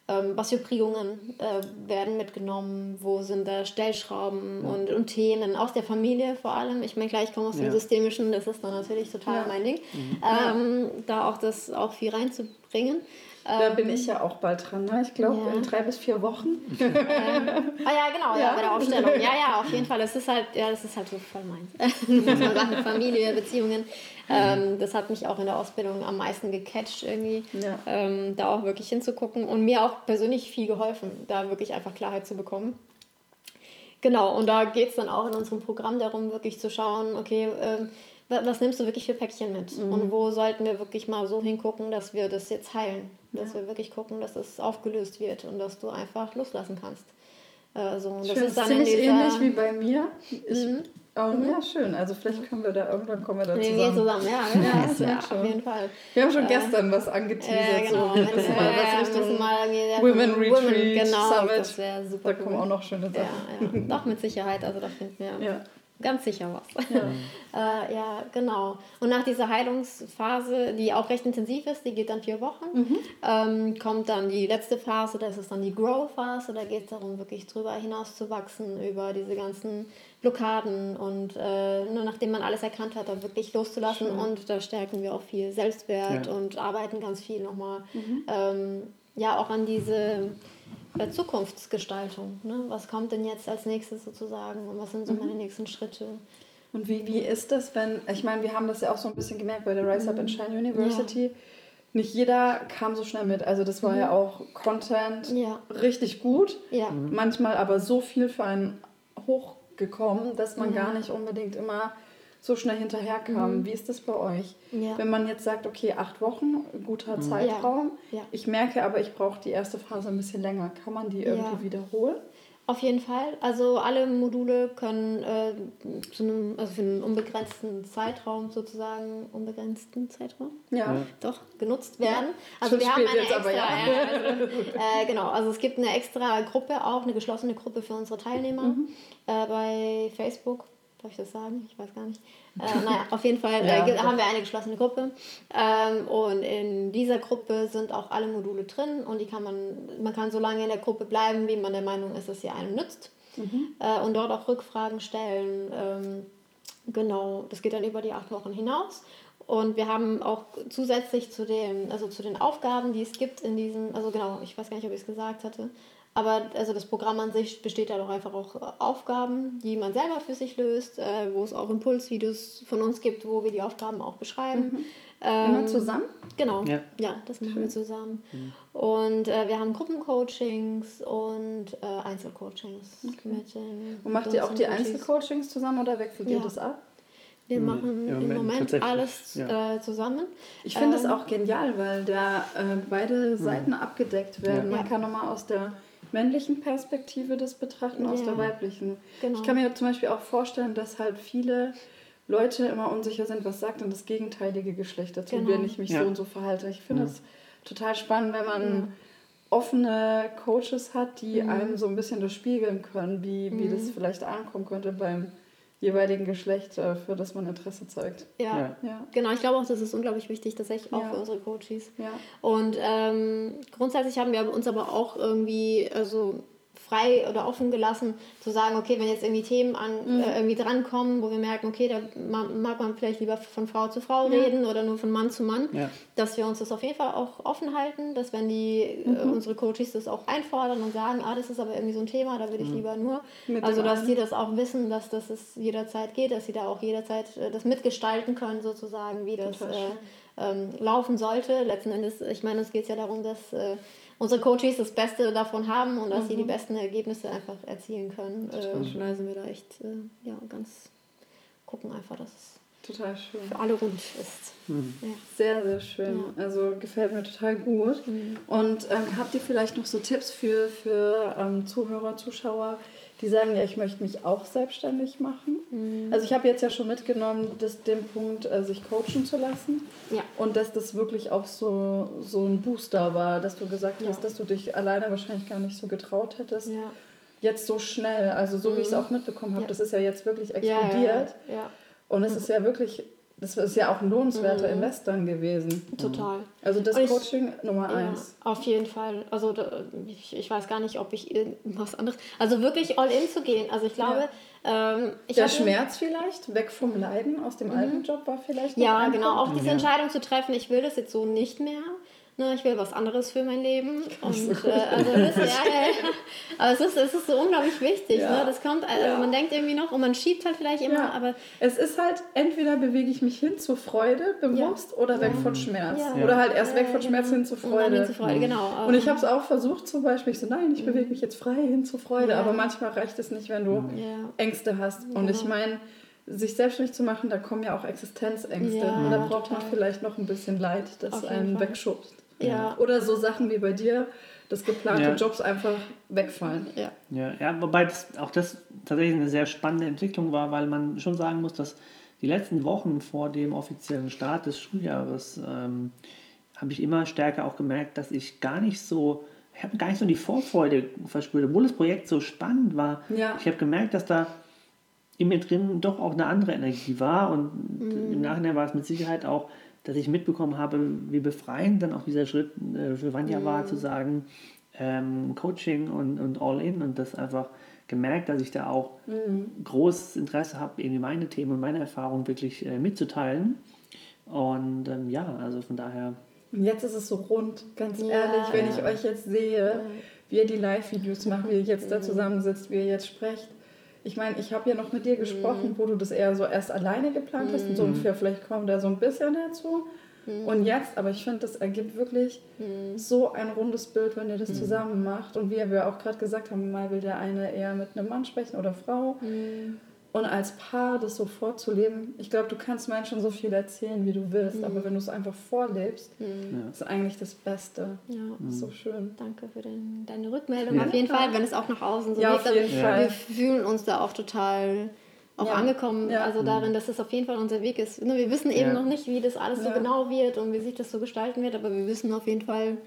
ähm, was für Prägungen äh, werden mitgenommen, wo sind da Stellschrauben ja. und, und Themen aus der Familie vor allem. Ich meine, gleich ich komme aus dem ja. Systemischen, das ist dann natürlich total ja. mein Ding, mhm. ähm, da auch das auch viel reinzubringen. Da ähm, bin ich ja auch bald dran, ne? ich glaube ja. in drei bis vier Wochen. Ähm, [laughs] ah ja, genau, ja. ja. bei der Aufstellung. Ja, ja, auf jeden Fall. Das ist halt, ja, das ist halt so voll meins. [laughs] Sachen Familie, Beziehungen. Ähm, das hat mich auch in der Ausbildung am meisten gecatcht, irgendwie. Ja. Ähm, da auch wirklich hinzugucken und mir auch persönlich viel geholfen, da wirklich einfach Klarheit zu bekommen. Genau, und da geht es dann auch in unserem Programm darum, wirklich zu schauen, okay, ähm, was nimmst du wirklich für Päckchen mit? Mhm. Und wo sollten wir wirklich mal so hingucken, dass wir das jetzt heilen? Dass ja. wir wirklich gucken, dass es aufgelöst wird und dass du einfach loslassen kannst. Also, das schön, ist dann ziemlich ähnlich wie bei mir. Ich, mhm. Oh, mhm. Ja, schön. Also vielleicht können wir da irgendwann kommen wir da zusammen. Wir zusammen, ja. [laughs] ja, das ja auf jeden Fall. Wir haben schon äh, gestern was angeteasert. Ja, genau. So, das [laughs] mal was Richtung mal Women Retreat Women, genau, Summit. Das wäre super Da kommen auch noch schöne Sachen. Ja, ja. Doch, mit Sicherheit. Also da finden wir... Ja ganz sicher was. Ja. [laughs] äh, ja, genau. Und nach dieser Heilungsphase, die auch recht intensiv ist, die geht dann vier Wochen, mhm. ähm, kommt dann die letzte Phase, das ist dann die Grow-Phase. Da geht es darum, wirklich drüber hinaus zu wachsen, über diese ganzen Blockaden und äh, nur nachdem man alles erkannt hat, dann wirklich loszulassen. Schön. Und da stärken wir auch viel Selbstwert ja. und arbeiten ganz viel nochmal. Mhm. Ähm, ja, auch an diese Zukunftsgestaltung. Ne? Was kommt denn jetzt als nächstes sozusagen und was sind so mhm. meine nächsten Schritte? Und wie, wie ist das, wenn, ich meine, wir haben das ja auch so ein bisschen gemerkt bei der Rise Up and mhm. Shine University. Ja. Nicht jeder kam so schnell mit. Also das war mhm. ja auch Content ja. richtig gut. Ja. Mhm. Manchmal aber so viel für einen hochgekommen, dass man gar nicht unbedingt immer so schnell hinterherkam. Mhm. Wie ist das bei euch? Ja. Wenn man jetzt sagt, okay, acht Wochen, guter mhm. Zeitraum. Ja. Ja. Ich merke aber, ich brauche die erste Phase ein bisschen länger. Kann man die irgendwie wiederholen? Auf jeden Fall. Also alle Module können äh, zu einem, also für einen unbegrenzten Zeitraum sozusagen, unbegrenzten Zeitraum? Ja. ja. Doch, genutzt werden. Also wir haben eine extra, aber, ja. also, [laughs] äh, genau, also es gibt eine extra Gruppe auch, eine geschlossene Gruppe für unsere Teilnehmer mhm. äh, bei Facebook. Darf ich das sagen? Ich weiß gar nicht. [laughs] Äh, naja, auf jeden Fall ja, äh, haben wir eine geschlossene Gruppe. Ähm, und in dieser Gruppe sind auch alle Module drin und die kann man, man kann so lange in der Gruppe bleiben, wie man der Meinung ist, dass sie einem nützt. Mhm. Äh, und dort auch Rückfragen stellen. Ähm, genau, das geht dann über die acht Wochen hinaus. Und wir haben auch zusätzlich zu, dem, also zu den Aufgaben, die es gibt in diesem, also genau, ich weiß gar nicht, ob ich es gesagt hatte, aber also das Programm an sich besteht ja doch einfach auch äh, Aufgaben, die man selber für sich löst, äh, wo es auch Impulsvideos von uns gibt, wo wir die Aufgaben auch beschreiben. Mhm. Ähm, Immer zusammen? Genau, ja, ja das machen Schön. wir zusammen. Mhm. Und äh, wir haben Gruppencoachings und äh, Einzelcoachings. Okay. Mit und macht ihr auch die Einzelcoachings zusammen oder wechselt ja. ihr das ab? Wir machen im Moment, im Moment alles ja. äh, zusammen. Ich finde es ähm, auch genial, weil da äh, beide Seiten abgedeckt werden. Man kann nochmal aus der männlichen Perspektive das betrachten, aus der weiblichen. Genau. Ich kann mir zum Beispiel auch vorstellen, dass halt viele Leute immer unsicher sind, was sagt denn das gegenteilige Geschlecht dazu, genau. wenn ich mich ja. so und so verhalte. Ich finde es ja. total spannend, wenn man ja. offene Coaches hat, die mhm. einem so ein bisschen das spiegeln können, wie, wie mhm. das vielleicht ankommen könnte beim jeweiligen Geschlecht, äh, für das man Interesse zeigt. Ja, ja. genau. Ich glaube auch, das ist unglaublich wichtig, tatsächlich auch ja. für unsere Coaches. Ja. Und ähm, grundsätzlich haben wir uns aber auch irgendwie, also frei oder offen gelassen, zu sagen, okay, wenn jetzt irgendwie Themen an, mhm. äh, irgendwie drankommen, wo wir merken, okay, da mag man vielleicht lieber von Frau zu Frau ja. reden oder nur von Mann zu Mann, ja. dass wir uns das auf jeden Fall auch offen halten, dass wenn die äh, mhm. äh, unsere Coaches das auch einfordern und sagen, ah, das ist aber irgendwie so ein Thema, da würde ich mhm. lieber nur, Mit also dass sie das auch wissen, dass das es jederzeit geht, dass sie da auch jederzeit äh, das mitgestalten können, sozusagen, wie das äh, ähm, laufen sollte. Letzten Endes, ich meine, es geht ja darum, dass äh, unsere Coaches das Beste davon haben und dass mhm. sie die mhm. besten Ergebnisse einfach erzielen können. Äh, daher sind wir da echt äh, ja, ganz gucken einfach, dass es total schön. für alle rund ist. Mhm. Ja. Sehr, sehr schön. Ja. Also gefällt mir total gut. Mhm. Und ähm, habt ihr vielleicht noch so Tipps für, für ähm, Zuhörer, Zuschauer, die sagen, ja, ich möchte mich auch selbstständig machen. Mhm. Also ich habe jetzt ja schon mitgenommen, dass den Punkt, äh, sich coachen zu lassen. Ja. Und dass das wirklich auch so, so ein Booster war, dass du gesagt ja. hast, dass du dich alleine wahrscheinlich gar nicht so getraut hättest. Ja. Jetzt so schnell, also so mhm. wie ich es auch mitbekommen habe, das ist ja jetzt wirklich explodiert. Und es ist ja wirklich das ist ja auch ein lohnenswerter mhm. Invest dann gewesen. Total. Also das ich, Coaching Nummer ja, eins. Auf jeden Fall. Also ich, ich weiß gar nicht, ob ich irgendwas anderes. Also wirklich all in zu gehen. Also ich glaube, ja. ähm, ich Der Schmerz vielleicht, weg vom Leiden aus dem mhm. alten Job war vielleicht. Ja, genau. Auch diese Entscheidung zu treffen, ich will das jetzt so nicht mehr ne, ich will was anderes für mein Leben. Und, äh, also das, ja, ja, Aber es ist, es ist so unglaublich wichtig. Ja. Ne? Das kommt, also man denkt irgendwie noch und man schiebt halt vielleicht immer, aber. Es ist halt, entweder bewege ich mich hin zur Freude, bewusst, oder weg von Schmerz. Oder halt erst weg von Schmerz genau. hin zur Freude. Hin zur Freude mhm. genau. Und ich habe es auch versucht, zum Beispiel, ich so, nein, ich bewege mich jetzt frei hin zur Freude. Aber manchmal reicht es nicht, wenn du Ängste hast. Und ich meine, sich selbstständig zu machen, da kommen ja auch Existenzängste. Ja, und da braucht total. man vielleicht noch ein bisschen Leid, das einen wegschubst. Ja. Oder so Sachen wie bei dir, dass geplante ja. Jobs einfach wegfallen. Ja, ja, ja wobei das, auch das tatsächlich eine sehr spannende Entwicklung war, weil man schon sagen muss, dass die letzten Wochen vor dem offiziellen Start des Schuljahres ähm, habe ich immer stärker auch gemerkt, dass ich gar nicht so, ich habe gar nicht so die Vorfreude verspürt, obwohl das Projekt so spannend war. Ja. Ich habe gemerkt, dass da in mir drin doch auch eine andere Energie war und mhm. im Nachhinein war es mit Sicherheit auch dass ich mitbekommen habe, wie befreiend dann auch dieser Schritt äh, für Vanya mhm. war, zu sagen, ähm, Coaching und, und All-In und das einfach gemerkt, dass ich da auch mhm. großes Interesse habe, irgendwie meine Themen und meine Erfahrungen wirklich äh, mitzuteilen. Und ähm, ja, also von daher. Und jetzt ist es so rund, ganz ja. ehrlich, wenn ich euch jetzt sehe, wie ihr die Live-Videos macht, wie ihr jetzt da mhm. zusammensitzt, wie ihr jetzt sprecht ich meine, ich habe ja noch mit dir gesprochen, mhm. wo du das eher so erst alleine geplant hast und so mhm. ungefähr, vielleicht kommt da so ein bisschen dazu. Mhm. Und jetzt, aber ich finde, das ergibt wirklich mhm. so ein rundes Bild, wenn ihr das mhm. zusammen macht. Und wie wir auch gerade gesagt haben, mal will der eine eher mit einem Mann sprechen oder Frau. Mhm. Und als Paar das so vorzuleben, ich glaube, du kannst Menschen so viel erzählen, wie du willst, mhm. aber wenn du es einfach vorlebst, mhm. ist eigentlich das Beste. Ja. Das ist so schön. Danke für den, deine Rückmeldung ja. auf jeden Fall, wenn es auch nach außen so ja, geht. Auf jeden Fall. Wir fühlen uns da auch total auch ja. angekommen, ja. also darin, dass es auf jeden Fall unser Weg ist. Wir wissen eben noch nicht, wie das alles so genau wird und wie sich das so gestalten wird, aber wir wissen auf jeden Fall,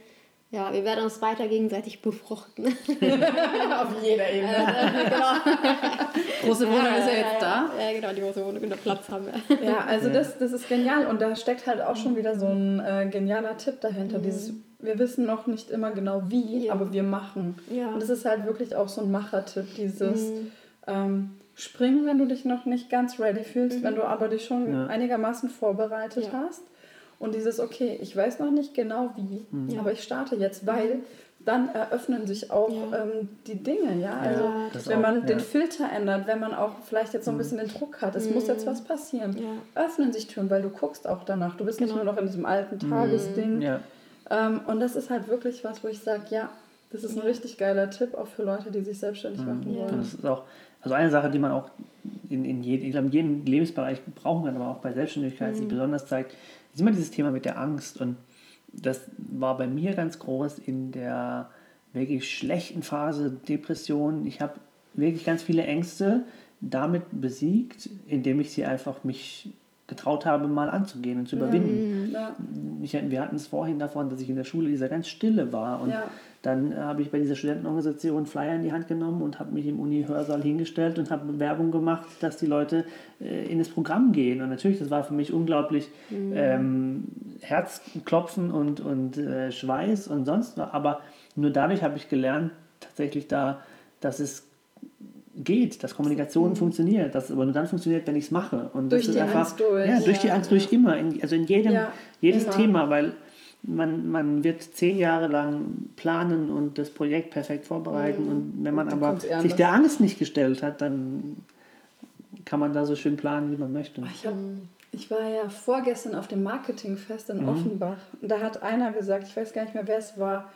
ja, wir werden uns weiter gegenseitig befruchten. [laughs] Auf jeder Ebene. Äh, genau. [laughs] Große Wohnung ja, ist ja jetzt da. Ja, genau, die große Wohnung, der Platz haben wir. Ja, also das, das ist genial und da steckt halt auch schon wieder so ein äh, genialer Tipp dahinter. Mhm. Dieses, wir wissen noch nicht immer genau wie, ja. aber wir machen. Ja. Und das ist halt wirklich auch so ein Machertipp, dieses mhm. ähm, Springen, wenn du dich noch nicht ganz ready fühlst, mhm. wenn du aber dich schon einigermaßen vorbereitet hast und dieses, okay, ich weiß noch nicht genau wie, mhm. aber ich starte jetzt, weil dann eröffnen sich auch ja. ähm, die Dinge, ja. Also ja, wenn man auch, den Filter ändert, wenn man auch vielleicht jetzt so ein mhm. bisschen den Druck hat, es mhm. muss jetzt was passieren, öffnen sich Türen, weil du guckst auch danach. Du bist genau. nicht nur noch in diesem alten mhm. Tagesding. Ähm, und das ist halt wirklich was, wo ich sage, ja, das ist ein richtig geiler Tipp, auch für Leute, die sich selbstständig mhm. machen wollen. Das ist auch, also eine Sache, die man auch in, in, jedem, in jedem Lebensbereich brauchen kann, aber auch bei Selbstständigkeit, mhm. sich besonders zeigt, ist immer dieses Thema mit der Angst. Und das war bei mir ganz groß in der wirklich schlechten Phase Depression. Ich habe wirklich ganz viele Ängste damit besiegt, indem ich sie einfach mich getraut habe, mal anzugehen und zu überwinden. Ja. Ich, wir hatten es vorhin davon, dass ich in der Schule dieser ganz Stille war und ja. Dann habe ich bei dieser Studentenorganisation Flyer in die Hand genommen und habe mich im Uni-Hörsaal hingestellt und habe Werbung gemacht, dass die Leute äh, in das Programm gehen. Und natürlich, das war für mich unglaublich mhm. ähm, Herzklopfen und, und äh, Schweiß und sonst was. Aber nur dadurch habe ich gelernt, tatsächlich da, dass es geht, dass Kommunikation mhm. funktioniert, dass aber nur dann funktioniert, wenn ich es mache. Und durch das ist die einfach, Angst durch. Ja, durch ja. die Angst durch immer. In, also in jedem, ja, jedes immer. Thema, weil man, man wird zehn Jahre lang planen und das Projekt perfekt vorbereiten. Mhm. Und wenn man aber sich der Angst nicht gestellt hat, dann kann man da so schön planen, wie man möchte. Ich, hab, ich war ja vorgestern auf dem Marketingfest in mhm. Offenbach. Und da hat einer gesagt, ich weiß gar nicht mehr, wer es war,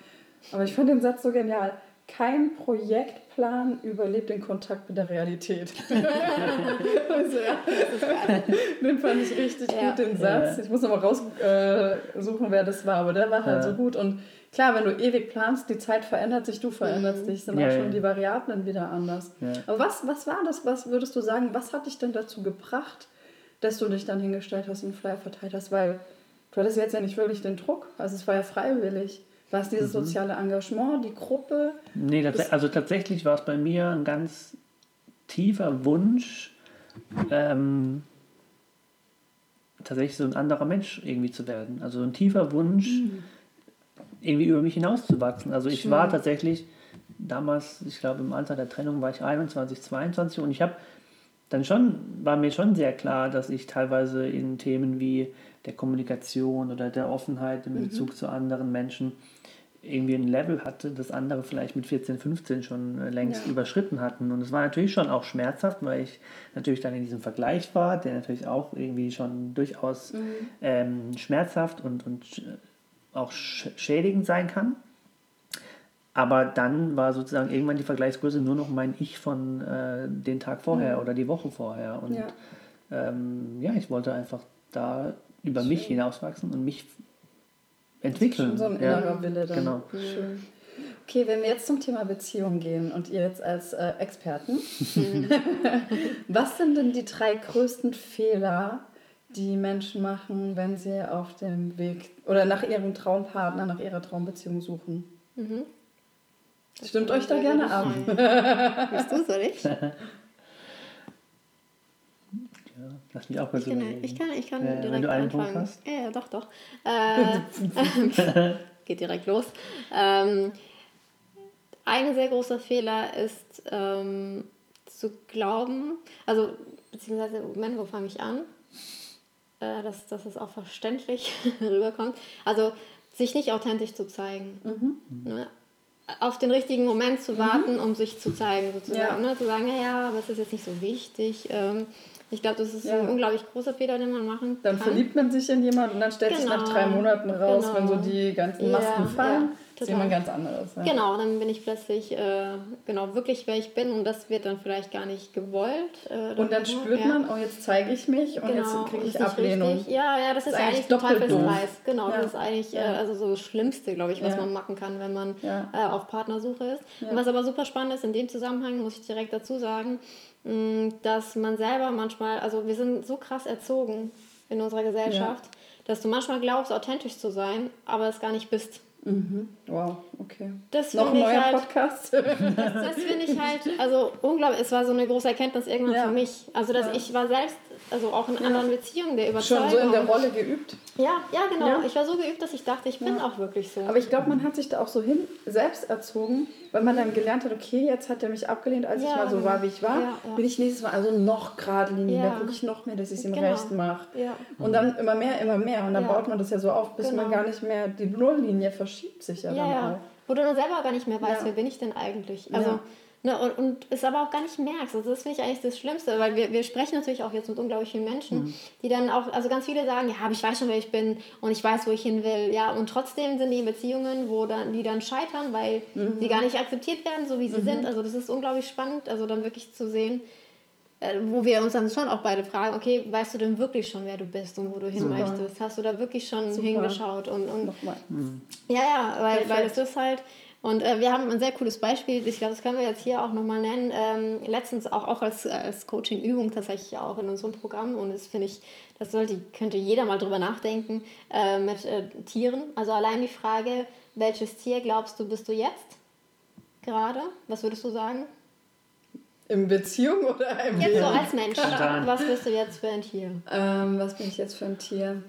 aber ich fand den Satz so genial kein Projektplan überlebt den Kontakt mit der Realität. [laughs] also, ja. Den fand ich richtig ja. gut, den Satz. Ich muss aber raussuchen, äh, wer das war, aber der war halt ja. so gut. Und klar, wenn du ewig planst, die Zeit verändert sich, du veränderst mhm. dich, sind auch schon die Variablen wieder anders. Aber was, was war das, was würdest du sagen, was hat dich denn dazu gebracht, dass du dich dann hingestellt hast und Flyer verteilt hast? Weil du hattest jetzt ja nicht wirklich den Druck, also es war ja freiwillig. War es dieses mhm. soziale Engagement, die Gruppe? Nee, tats also tatsächlich war es bei mir ein ganz tiefer Wunsch, ähm, tatsächlich so ein anderer Mensch irgendwie zu werden. Also ein tiefer Wunsch, mhm. irgendwie über mich hinauszuwachsen. Also ich Schön. war tatsächlich damals, ich glaube im Alter der Trennung war ich 21, 22 und ich habe dann schon, war mir schon sehr klar, dass ich teilweise in Themen wie der Kommunikation oder der Offenheit in mhm. Bezug mhm. zu anderen Menschen irgendwie ein Level hatte, das andere vielleicht mit 14, 15 schon äh, längst ja. überschritten hatten. Und es war natürlich schon auch schmerzhaft, weil ich natürlich dann in diesem Vergleich war, der natürlich auch irgendwie schon durchaus mhm. ähm, schmerzhaft und, und auch schädigend sein kann. Aber dann war sozusagen irgendwann die Vergleichsgröße nur noch mein Ich von äh, den Tag vorher mhm. oder die Woche vorher. Und ja. Ähm, ja, ich wollte einfach da über Schön. mich hinauswachsen und mich entwickeln. so ein innerer ja, Wille dann. Genau. Schön. Okay, wenn wir jetzt zum Thema Beziehung gehen und ihr jetzt als äh, Experten, [laughs] was sind denn die drei größten Fehler, die Menschen machen, wenn sie auf dem Weg oder nach ihrem Traumpartner, nach ihrer Traumbeziehung suchen? Mhm. Stimmt euch da gerne ab. [laughs] Bist du so nicht? [laughs] Lass mich auch mal so ich, kann, ich kann, ich kann äh, direkt Wenn du einen anfangen. Punkt hast. Ja, ja doch, doch. [laughs] Äh, [laughs] geht direkt los. Ähm, ein sehr großer Fehler ist ähm, zu glauben, also beziehungsweise, Moment, wo fange ich an? Äh, dass, dass es auch verständlich [laughs] rüberkommt. Also sich nicht authentisch zu zeigen. Mhm. Ne? Auf den richtigen Moment zu warten, mhm. um sich zu zeigen, sozusagen. Ja. Ne? Zu sagen, ja, ja, aber es ist jetzt nicht so wichtig. Ähm, ich glaube, das ist ja. ein unglaublich großer Fehler, den man machen dann kann. Dann verliebt man sich in jemanden und dann stellt genau. sich nach drei Monaten raus, genau. wenn so die ganzen Masken fallen, ist jemand ganz anderes. Ja. Genau, dann bin ich plötzlich äh, genau wirklich, wer ich bin und das wird dann vielleicht gar nicht gewollt. Äh, und dann spürt ja. man, oh, jetzt zeige ich mich und genau, jetzt kriege ich Ablehnung. Richtig. Ja, ja, das ist, ist eigentlich total Teufelskreis. Genau, das ist eigentlich äh, also so das Schlimmste, glaube ich, was man machen kann, wenn man äh, auf Partnersuche ist. Was aber super spannend ist, in dem Zusammenhang muss ich direkt dazu sagen, dass man selber manchmal, also wir sind so krass erzogen in unserer Gesellschaft, dass du manchmal glaubst, authentisch zu sein, aber es gar nicht bist. Mhm. Wow, okay. Das Noch ein neuer halt, Podcast. [laughs] das, das finde ich halt, also unglaublich, es war so eine große Erkenntnis irgendwann ja. für mich. Also, dass ja. ich war selbst also auch in anderen Beziehungen der Überzeugung. Schon so in der Rolle geübt? Ja, ja, genau. Ja. Ich war so geübt, dass ich dachte, ich bin auch wirklich so. Aber ich glaube, man hat sich da auch so hin selbst erzogen, weil man dann gelernt hat, okay, jetzt hat er mich abgelehnt, als ich mal so war, wie ich war. Bin ich nächstes Mal also noch geradliniger, ja. gucke ich noch mehr, dass ich es ihm genau. recht mache. Und dann immer mehr, immer mehr. Und dann baut man das ja so auf, bis genau. man gar nicht mehr, die Nulllinie verschiebt sich ja, dann auch. Wo du dann selber gar nicht mehr weißt, wer bin ich denn eigentlich? Also Ne, und, und es aber auch gar nicht merkst. Also das finde ich eigentlich das Schlimmste, weil wir, wir sprechen natürlich auch jetzt mit unglaublich vielen Menschen, mhm. die dann auch, also ganz viele sagen, ja, aber ich weiß schon, wer ich bin und ich weiß, wo ich hin will. Ja, und trotzdem sind die Beziehungen, wo dann, die dann scheitern, weil mhm. sie gar nicht akzeptiert werden, so wie sie mhm. sind. Also das ist unglaublich spannend, also dann wirklich zu sehen, wo wir uns dann schon auch beide fragen, okay, weißt du denn wirklich schon, wer du bist und wo du hin Super. möchtest? Hast du da wirklich schon Super. hingeschaut? Und, und Nochmal. Mhm. Ja, ja, weil, weil es ist halt, und äh, wir haben ein sehr cooles Beispiel, ich glaube, das können wir jetzt hier auch nochmal nennen. Ähm, letztens auch, auch als, als Coaching-Übung tatsächlich auch in unserem Programm. Und das finde ich, das sollte, könnte jeder mal drüber nachdenken äh, mit äh, Tieren. Also allein die Frage, welches Tier glaubst du, bist du jetzt gerade? Was würdest du sagen? In Beziehung oder im Jetzt Leben? so als Mensch. Was bist du jetzt für ein Tier? Ähm, was bin ich jetzt für ein Tier?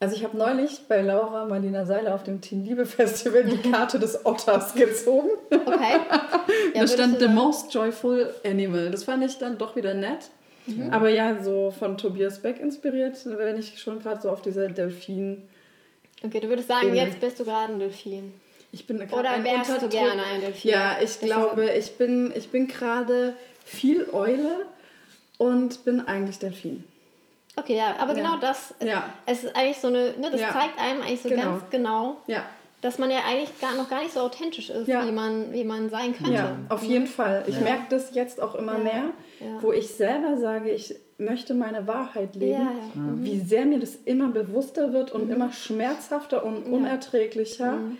Also ich habe neulich bei Laura Marlina Seiler auf dem Team Liebe Festival die Karte des Otters gezogen. Okay. [laughs] Ja, da stand The Most Joyful Animal. Das fand ich dann doch wieder nett. Mhm. Aber ja, so von Tobias Beck inspiriert, wenn ich schon gerade so auf dieser Delfin. Okay, du würdest sagen, jetzt bist du gerade ein Delfin. Ich bin Oder ein wärst Unterdruck. du gerne ein Delfin? Ja, ich das glaube, ich bin, ich bin gerade viel Eule und bin eigentlich Delfin. Okay, ja, aber ja. genau das, ja. es ist eigentlich so eine, ne, das ja. zeigt einem eigentlich so genau. ganz genau, ja. dass man ja eigentlich gar, noch gar nicht so authentisch ist, wie, man, wie man sein könnte. Ja, auf jeden Fall. Ich merke das jetzt auch immer mehr, wo ich selber sage, ich möchte meine Wahrheit leben, mhm. wie sehr mir das immer bewusster wird und mhm. immer schmerzhafter und unerträglicher. Mhm.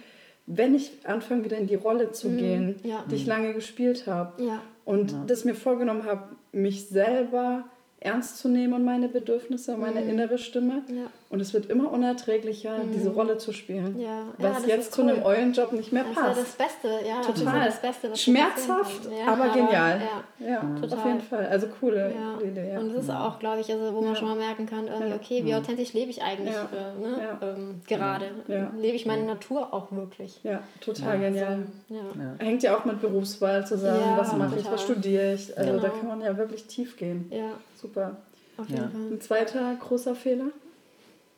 Wenn ich anfange, wieder in die Rolle zu mhm. gehen, die ich lange gespielt habe. Und das mir vorgenommen habe, mich selber ernst zu nehmen und meine Bedürfnisse, meine mhm. innere Stimme. Ja. Und es wird immer unerträglicher, mhm. diese Rolle zu spielen. Ja. Was ja, jetzt zu einem Eulenjob nicht mehr passt. Das ist das Beste, ja. Total. Das Beste, Schmerzhaft, aber, aber, genial. Ja, total. auf jeden Fall. Also coole, coole Idee. Und das ist auch, glaube ich, also, wo man schon mal merken kann, okay, wie authentisch lebe ich eigentlich äh, ne? ähm, gerade? Lebe ich meine Natur auch wirklich? Ja, total genial. So, Hängt ja auch mit Berufswahl zusammen. was mache ich, was studiere ich? Also genau. da kann man ja wirklich tief gehen. Ja. Super. Auf jeden Fall. Ein zweiter großer Fehler?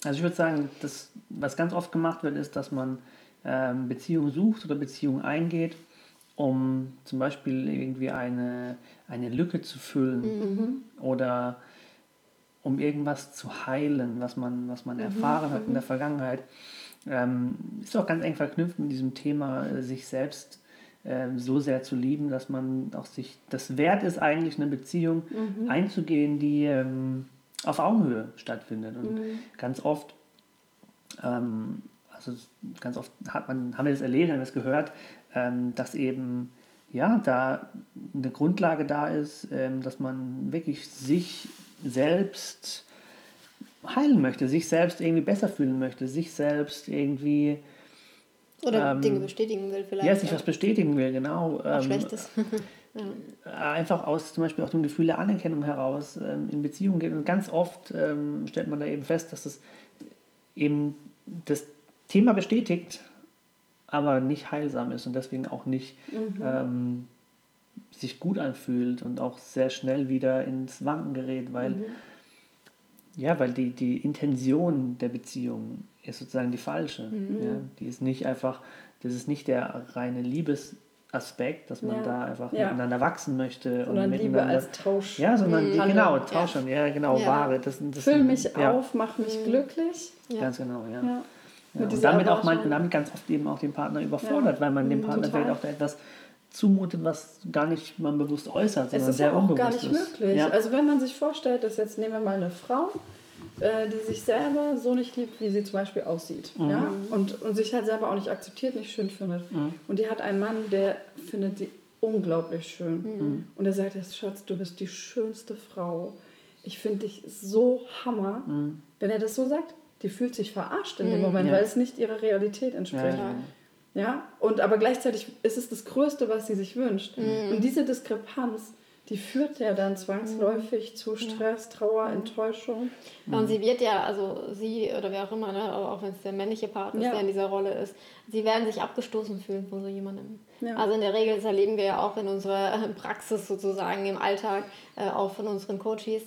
Also ich würde sagen, das, was ganz oft gemacht wird, ist, dass man ähm, Beziehungen sucht oder Beziehungen eingeht, um zum Beispiel irgendwie eine, eine Lücke zu füllen mhm. oder um irgendwas zu heilen, was man, was man mhm. erfahren hat in der Vergangenheit. Ähm, ist auch ganz eng verknüpft mit diesem Thema, äh, sich selbst so sehr zu lieben, dass man auch sich das wert ist, eigentlich eine Beziehung mhm. einzugehen, die ähm, auf Augenhöhe stattfindet. Und mhm. ganz oft, ähm, also ganz oft hat man, haben wir das erlebt, haben wir das gehört, ähm, dass eben ja, da eine Grundlage da ist, ähm, dass man wirklich sich selbst heilen möchte, sich selbst irgendwie besser fühlen möchte, sich selbst irgendwie oder ähm, Dinge bestätigen will vielleicht. Ja, sich was bestätigen will, genau. Ähm, Schlechtes. [laughs] Einfach aus zum Beispiel auch dem Gefühl der Anerkennung heraus ähm, in Beziehungen geht. Und ganz oft ähm, stellt man da eben fest, dass das eben das Thema bestätigt, aber nicht heilsam ist und deswegen auch nicht mhm. Ähm, sich gut anfühlt und auch sehr schnell wieder ins Wanken gerät, weil mhm. Ja, weil die, die Intention der Beziehung ist sozusagen die falsche. Mhm. Ja? Die ist nicht einfach, das ist nicht der reine Liebesaspekt, dass man ja. da einfach ja. miteinander wachsen möchte. Sondern und Liebe als Tausch. Ja, sondern mhm. genau, tauschen, ja, genau, Ware. Das, das Füll mich auf, mach mich mhm. glücklich. Ganz genau, ja. Ja, und damit auch man, damit ganz oft eben auch den Partner überfordert, ja. weil man dem mhm, Partner Total. vielleicht auch da etwas zumutet, was gar nicht man bewusst äußert, sondern es ist sehr auch gar nicht ist. möglich. Ja. Also wenn man sich vorstellt, dass jetzt nehmen wir mal eine Frau, äh, die sich selber so nicht liebt, wie sie zum Beispiel aussieht, mhm. ja, und, und sich halt selber auch nicht akzeptiert, nicht schön findet, mhm. und die hat einen Mann, der findet sie unglaublich schön, mhm. und er sagt jetzt, Schatz, du bist die schönste Frau, ich finde dich so Hammer, mhm. wenn er das so sagt, die fühlt sich verarscht in dem mhm. Moment, ja. weil es nicht ihrer Realität entspricht. Ja, ja, und aber gleichzeitig ist es das Größte, was sie sich wünscht. Mhm. Und diese Diskrepanz, die führt ja dann zwangsläufig mhm. zu Stress, Trauer, mhm. Enttäuschung. Ja, und sie wird ja, also sie oder wer auch immer, ne, auch wenn es der männliche Part ist, ja. der in dieser Rolle ist, sie werden sich abgestoßen fühlen von so jemandem. Ja. Also in der Regel, das erleben wir ja auch in unserer Praxis sozusagen im Alltag, äh, auch von unseren Coaches,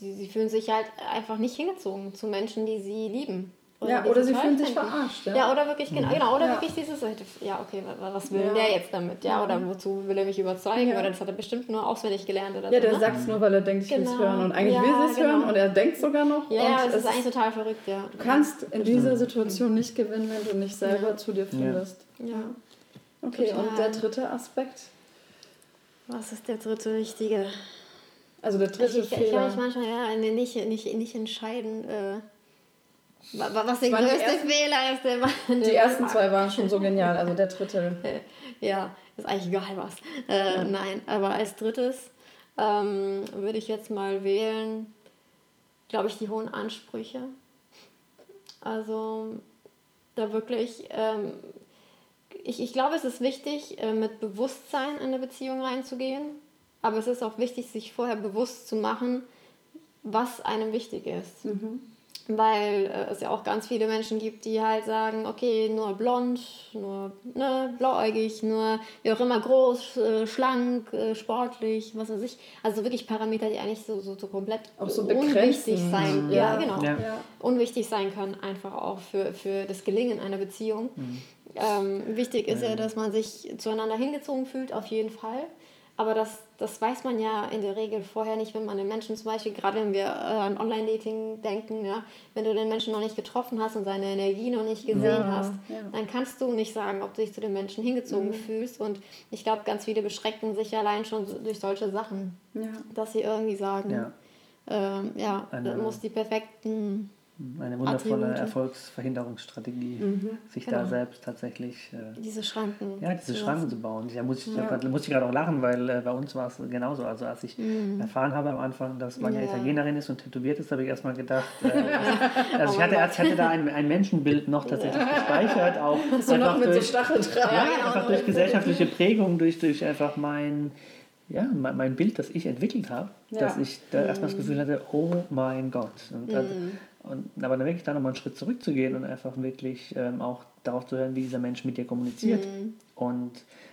die, sie fühlen sich halt einfach nicht hingezogen zu Menschen, die sie lieben. Oder ja, oder sie fühlen sich verarscht. Ja. ja, oder wirklich, genau, genau oder ja. wirklich dieses, ja, okay, was will ja. der jetzt damit? Ja, oder wozu will er mich überzeugen? Oder das hat er bestimmt nur auswendig gelernt oder Ja, der ne? sagt es nur, weil er denkt, ich genau. will es hören. Und eigentlich will sie es genau. hören und er denkt sogar noch. Ja, das ist eigentlich total verrückt, ja. Du kannst in dieser Situation nicht gewinnen, wenn du nicht selber zu dir findest. Ja. Okay, total. und der dritte Aspekt? Was ist der dritte wichtige? Also der dritte ich, Fehler. Ich kann mich manchmal ja, nicht, nicht, nicht entscheiden, äh, was der größte ersten, Fehler ist, der Mann. [laughs] Die ersten zwei waren schon so genial, also der dritte. [laughs] Ja, ist eigentlich egal was. Äh, ja. Nein, aber als drittes ähm, würde ich jetzt mal wählen, glaube ich, die hohen Ansprüche. Also da wirklich, ähm, ich, ich glaube, es ist wichtig, äh, mit Bewusstsein in eine Beziehung reinzugehen, aber es ist auch wichtig, sich vorher bewusst zu machen, was einem wichtig ist. Mhm weil äh, es ja auch ganz viele Menschen gibt, die halt sagen, okay, nur blond, nur ne, blauäugig, nur wie auch immer groß, äh, schlank, äh, sportlich, was weiß ich. Also wirklich Parameter, die eigentlich so, so, so komplett auch so unwichtig sein, ja, ja genau, ja. unwichtig sein können, einfach auch für, für das Gelingen einer Beziehung. Mhm. Ähm, wichtig ist ja, dass man sich zueinander hingezogen fühlt, auf jeden Fall. Aber das, das weiß man ja in der Regel vorher nicht, wenn man den Menschen zum Beispiel, gerade wenn wir äh, an Online-Dating denken, ja, wenn du den Menschen noch nicht getroffen hast und seine Energie noch nicht gesehen ja, hast, ja. dann kannst du nicht sagen, ob du dich zu den Menschen hingezogen mhm. fühlst. Und ich glaube, ganz viele beschränken sich allein schon durch solche Sachen, ja. dass sie irgendwie sagen, ja, ähm, ja das muss die perfekten eine wundervolle Attribute. Erfolgsverhinderungsstrategie, mhm, sich genau. da selbst tatsächlich. Äh, diese Schranken. Ja, diese Schranken zu bauen. Da muss ich, ja. muss ich gerade auch lachen, weil äh, bei uns war es genauso. Also, als ich mhm. erfahren habe am Anfang, dass Vanya ja. Italienerin ist und tätowiert ist, habe ich erstmal gedacht. [laughs] Äh, also, ich hatte, ich hatte da ein, ein Menschenbild noch tatsächlich gespeichert. Auch [laughs] so noch mit durch, so. Ja, einfach durch gesellschaftliche Prägung, durch, durch einfach mein ja, mein, mein Bild, das ich entwickelt habe, ja. dass ich da mhm. erstmal das Gefühl hatte, oh mein Gott. Und, mhm. Und, aber dann wirklich da nochmal einen Schritt zurückzugehen und einfach wirklich ähm, auch darauf zu hören, wie dieser Mensch mit dir kommuniziert mhm. und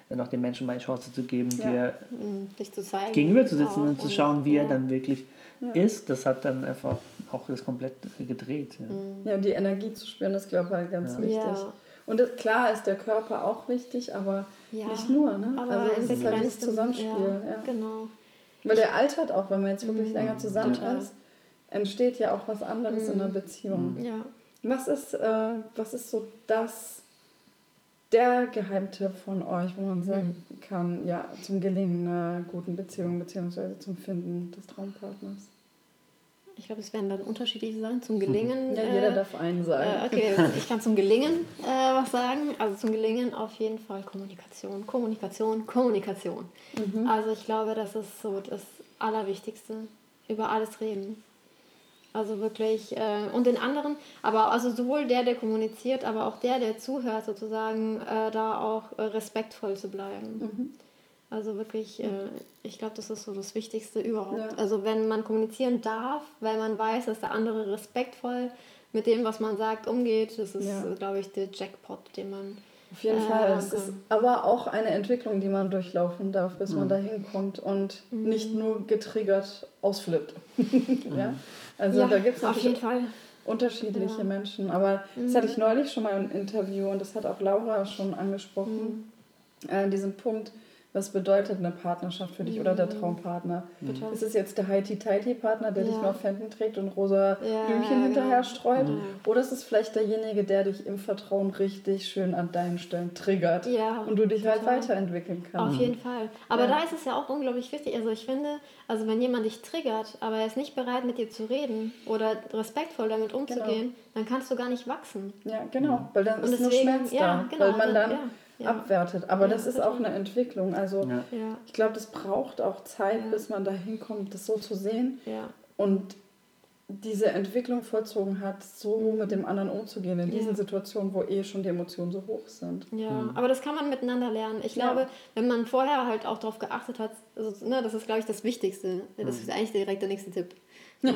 dann auch dem Menschen mal eine Chance zu geben, ja. dir mhm. zu zeigen, gegenüber zu sitzen und zu schauen, wie ja. er dann wirklich ist. Das hat dann einfach auch das komplett gedreht. Ja, mhm. ja und die Energie zu spüren, das glaube ich halt ganz wichtig. Und das, klar ist der Körper auch wichtig, aber ja, nicht nur. Ne? Aber also es ist halt das Zusammenspiel. Ja, ja. Genau. Weil der altert auch, wenn man jetzt wirklich mhm. länger zusammen ist, entsteht ja auch was anderes mhm. in der mhm. Beziehung. Ja. Was ist, äh, was ist so das, der Geheimtipp von euch, wo man sagen mhm. kann, ja, zum Gelingen einer guten Beziehung beziehungsweise zum Finden des Traumpartners? Ich glaube, es werden dann unterschiedliche Sachen zum Gelingen. Ja, jeder äh, darf einen sagen. Äh, okay, [laughs] ich kann zum Gelingen äh, was sagen. Also zum Gelingen auf jeden Fall Kommunikation, Kommunikation, Kommunikation. Mhm. Also ich glaube, das ist so das Allerwichtigste. Über alles reden. Also wirklich, äh, und den anderen, aber also sowohl der, der kommuniziert, aber auch der, der zuhört, sozusagen, äh, da auch äh, respektvoll zu bleiben. Mhm. Also wirklich, äh, ich glaube, das ist so das Wichtigste überhaupt. Ja. Also wenn man kommunizieren darf, weil man weiß, dass der andere respektvoll mit dem, was man sagt, umgeht, das ist, ja. glaube ich, der Jackpot, den man. Auf jeden äh, Fall. Es ist aber auch eine Entwicklung, die man durchlaufen darf, bis mhm. man dahin kommt und mhm. nicht nur getriggert ausflippt. [laughs] ja? Also ja, da gibt es auf jeden Fall unterschiedliche ja. Menschen. Aber das hatte ich mhm. neulich schon mal im Interview und das hat auch Laura schon angesprochen. Mhm. Äh, diesen Punkt, was bedeutet eine Partnerschaft für dich mhm. oder der mhm. Traumpartner? Mhm. Ist es jetzt der Heidi-Tighty-Partner, der ja. dich nur auf Händen trägt und rosa ja, Blümchen ja, hinterher genau. streut? Mhm. Oder ist es vielleicht derjenige, der dich im Vertrauen richtig schön an deinen Stellen triggert und du dich halt total. halt weiterentwickeln kannst? Auf jeden Fall. Aber da ist es ja auch unglaublich wichtig. Also ich finde, also wenn jemand dich triggert, aber er ist nicht bereit mit dir zu reden oder respektvoll damit umzugehen, genau. dann kannst du gar nicht wachsen. Ja, genau. Weil dann ist deswegen, nur Schmerz da. Genau, weil man dann ja. abwertet. Aber ja, das ist auch eine Entwicklung. Also ich glaube, das braucht auch Zeit, bis man dahin kommt, das so zu sehen. Und diese Entwicklung vollzogen hat, so mhm. mit dem anderen umzugehen in diesen Situationen, wo eh schon die Emotionen so hoch sind. Ja, mhm. aber das kann man miteinander lernen. Ich glaube, wenn man vorher halt auch darauf geachtet hat, also, ne, das ist, glaube ich, das Wichtigste. Das mhm. ist eigentlich direkt der nächste Tipp. Also,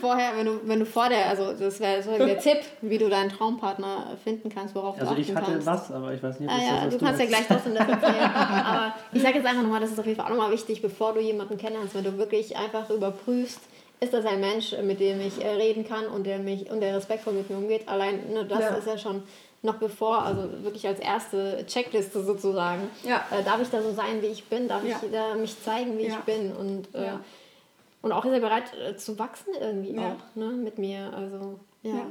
vorher, wenn du, wenn du vor der, also das wäre so der Tipp, wie du deinen Traumpartner finden kannst, worauf also du achten kannst. Also ich hatte was, aber ich weiß nicht, was ah, ja, das, Du kannst ja gleich trotzdem das erzählen. [laughs] aber ich sage jetzt einfach nochmal, das ist auf jeden Fall auch nochmal wichtig, bevor du jemanden kennenlernst, wenn du wirklich einfach überprüfst, ist das ein Mensch, mit dem ich äh, reden kann und der mich und der respektvoll mit mir umgeht. Allein ne, das ja. ist ja schon noch bevor, also wirklich als erste Checkliste sozusagen. Ja. Äh, darf ich da so sein, wie ich bin? Darf ja. ich da mich zeigen, wie ja. ich bin? Und, äh, und auch ist er bereit äh, zu wachsen irgendwie auch ne, mit mir. Also ja.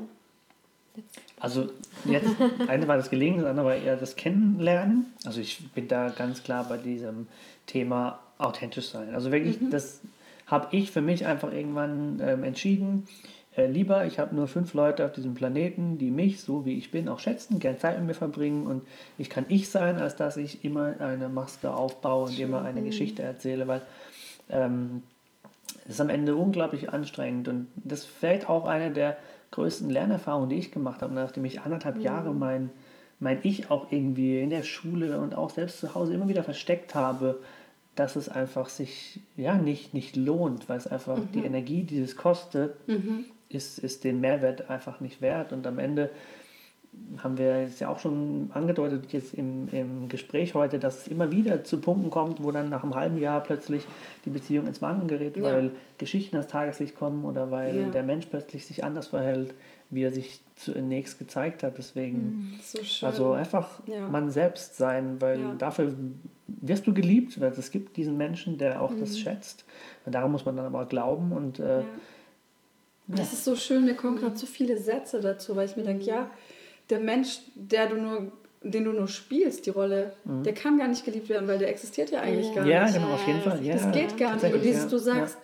Also jetzt, eine war das Gelegen, das andere war eher das Kennenlernen. Also ich bin da ganz klar bei diesem Thema authentisch sein. Also wirklich, mhm. das habe ich für mich einfach irgendwann ähm, entschieden äh, lieber, ich habe nur fünf Leute auf diesem Planeten, die mich, so wie ich bin, auch schätzen, gern Zeit mit mir verbringen und ich kann ich sein, als dass ich immer eine Maske aufbaue und immer eine Geschichte erzähle, weil ähm, das ist am Ende unglaublich anstrengend und das fällt auch eine der größten Lernerfahrungen, die ich gemacht habe, nachdem ich anderthalb mhm. Jahre mein, mein Ich auch irgendwie in der Schule und auch selbst zu Hause immer wieder versteckt habe, dass es einfach sich ja nicht, nicht lohnt, weil es einfach mhm. die Energie, die es kostet, mhm ist, ist den Mehrwert einfach nicht wert. Und am Ende haben wir jetzt ja auch schon angedeutet jetzt im, im Gespräch heute, dass es immer wieder zu Punkten kommt, wo dann nach einem halben Jahr plötzlich die Beziehung ins Wanken gerät, ja. weil Geschichten ans Tageslicht kommen oder weil ja. der Mensch plötzlich sich anders verhält, wie er sich zunächst gezeigt hat. Deswegen, mhm, so also einfach ja. man selbst sein, weil dafür wirst du geliebt, weil es gibt diesen Menschen, der auch mhm. das schätzt. Und daran muss man dann aber glauben und äh, das ist so schön, mir kommen gerade so viele Sätze dazu, weil ich mir denke, ja, der Mensch, der du nur, den du nur spielst, die Rolle, mhm. der kann gar nicht geliebt werden, weil der existiert ja eigentlich gar ja, nicht. Ja, genau, auf jeden Fall. Ja, das geht gar nicht. Und dieses, du sagst,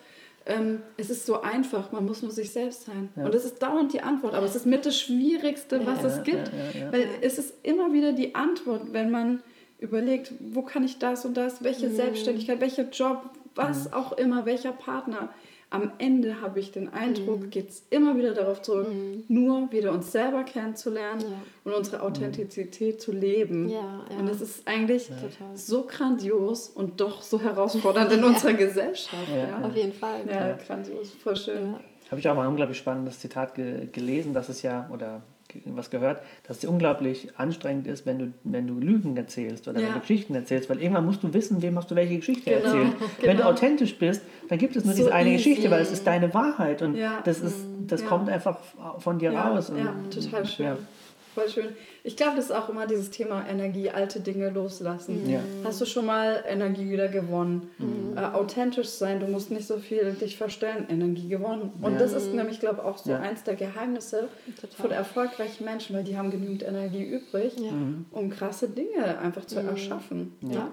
ähm, es ist so einfach, man muss nur sich selbst sein. Und das ist dauernd die Antwort, aber es ist mit das Schwierigste, was es gibt. Weil es ist immer wieder die Antwort, wenn man überlegt, wo kann ich das und das, welche mhm. Selbstständigkeit, welcher Job, was mhm. auch immer, welcher Partner am Ende habe ich den Eindruck, mhm. geht es immer wieder darauf zurück, mhm. nur wieder uns selber kennenzulernen ja. und unsere Authentizität mhm. zu leben. Ja, ja. Und das ist eigentlich so grandios und doch so herausfordernd in [laughs] unserer Gesellschaft. Auf jeden Fall. Ja, grandios, voll schön. Habe ich auch mal ein unglaublich spannendes Zitat ge gelesen, dass es ja, oder was gehört, dass es unglaublich anstrengend ist, wenn du, wenn du Lügen erzählst oder ja. wenn du Geschichten erzählst, weil irgendwann musst du wissen, wem hast du welche Geschichte genau, erzählt. Genau. [laughs] Wenn du genau. authentisch bist, dann gibt es nur so diese eine easy. Geschichte, weil es ist deine Wahrheit und ja. das, ist, das ja. kommt einfach von dir raus. Und, ja, total schön. Voll schön. Ich glaube, das ist auch immer dieses Thema Energie, alte Dinge loslassen. Mhm. Ja. Hast du schon mal Energie wieder gewonnen? Mhm. Äh, authentisch sein, du musst nicht so viel dich verstellen, Energie gewonnen. Und ja. das ist nämlich, glaube ich, auch so ja. eins der Geheimnisse Total. von erfolgreichen Menschen, weil die haben genügend Energie übrig, mhm. um krasse Dinge einfach zu mhm. erschaffen. Ja.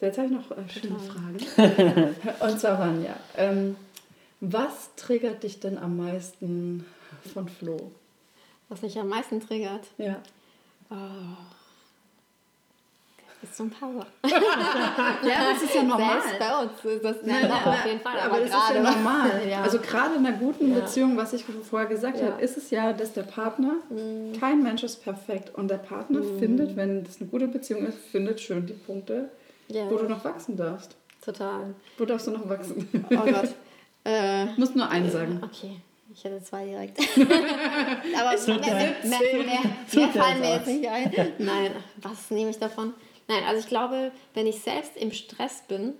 So, jetzt habe ich noch äh, schöne Fragen. [laughs] Und zwar, Vanja, ähm, was triggert dich denn am meisten von Flo? Was mich am meisten triggert? Ja. Oh. Ist so ein paar Sachen. [laughs] ja, das ist ja normal. Selbst bei uns ist das nein, nein, auf jeden Fall. Aber, aber das ist ja normal. [laughs] ja. Also gerade in einer guten ja. Beziehung, was ich vorher gesagt ja. habe, ist es ja, dass der Partner, mhm. kein Mensch ist perfekt. Und der Partner mhm. findet, wenn das eine gute Beziehung ist, findet schön die Punkte, ja. wo du noch wachsen darfst. Total. Wo darfst du noch wachsen? Oh Gott. [laughs] Äh, Muss nur einen sagen. Okay. Ich hätte zwei direkt. [laughs] Aber mehr, mehr, mehr, mehr fallen mir jetzt nicht ein. Nein, was nehme ich davon? Nein, also ich glaube, wenn ich selbst im Stress bin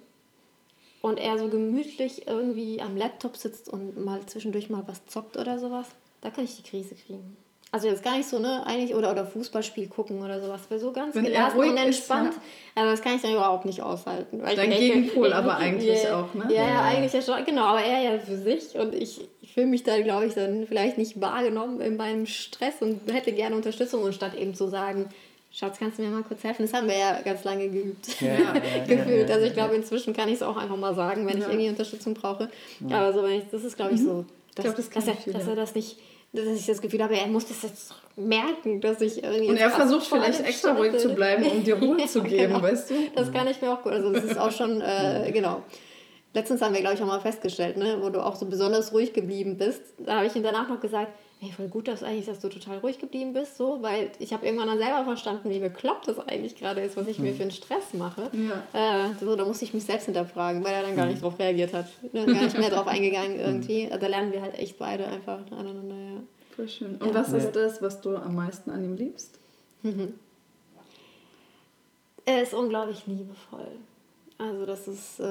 und er so gemütlich irgendwie am Laptop sitzt und mal zwischendurch mal was zockt oder sowas, da kann ich die Krise kriegen. also jetzt gar nicht so, ne, eigentlich, oder, oder Fußballspiel gucken oder sowas, wäre so ganz Wenn gelassen und entspannt. Ist, ja. Also das kann ich dann überhaupt nicht aushalten. Weil Dein Gegenpol aber eigentlich yeah, auch, ne? Ja, ja, eigentlich ja schon, genau, aber er ja für sich und ich fühle mich dann, glaube ich, dann vielleicht nicht wahrgenommen in meinem Stress und hätte gerne Unterstützung und statt eben zu sagen, Schatz, kannst du mir mal kurz helfen? Das haben wir ja ganz lange geübt, ja, ja, [laughs] gefühlt. also ich glaube, inzwischen kann ich es auch einfach mal sagen, wenn ich irgendwie Unterstützung brauche. Aber so, wenn ich, das ist, glaube ich, so, dass, ich glaub, das dass, er, dass er das nicht dass ich das Gefühl habe, er muss das jetzt merken, dass ich irgendwie. Und er versucht vielleicht extra ruhig zu bleiben, um dir Ruhe zu [laughs] geben, genau. weißt du? Das kann ich mir auch gut. Also, das ist auch schon, äh, genau. Letztens haben wir, glaube ich, auch mal festgestellt, ne, wo du auch so besonders ruhig geblieben bist. Da habe ich ihm danach noch gesagt, hey, voll gut, dass eigentlich, dass du total ruhig geblieben bist, so, weil ich habe irgendwann dann selber verstanden, wie bekloppt das eigentlich gerade ist, was ich mir hm. für einen Stress mache. Ja. Äh, so, da musste ich mich selbst hinterfragen, weil er dann gar nicht hm. darauf reagiert hat. Ne, gar nicht mehr [laughs] darauf eingegangen irgendwie. Also, da lernen wir halt echt beide einfach aneinander, ja. Voll schön. Und ja. was ist das, was du am meisten an ihm liebst? [laughs] er ist unglaublich liebevoll. Also das ist, äh,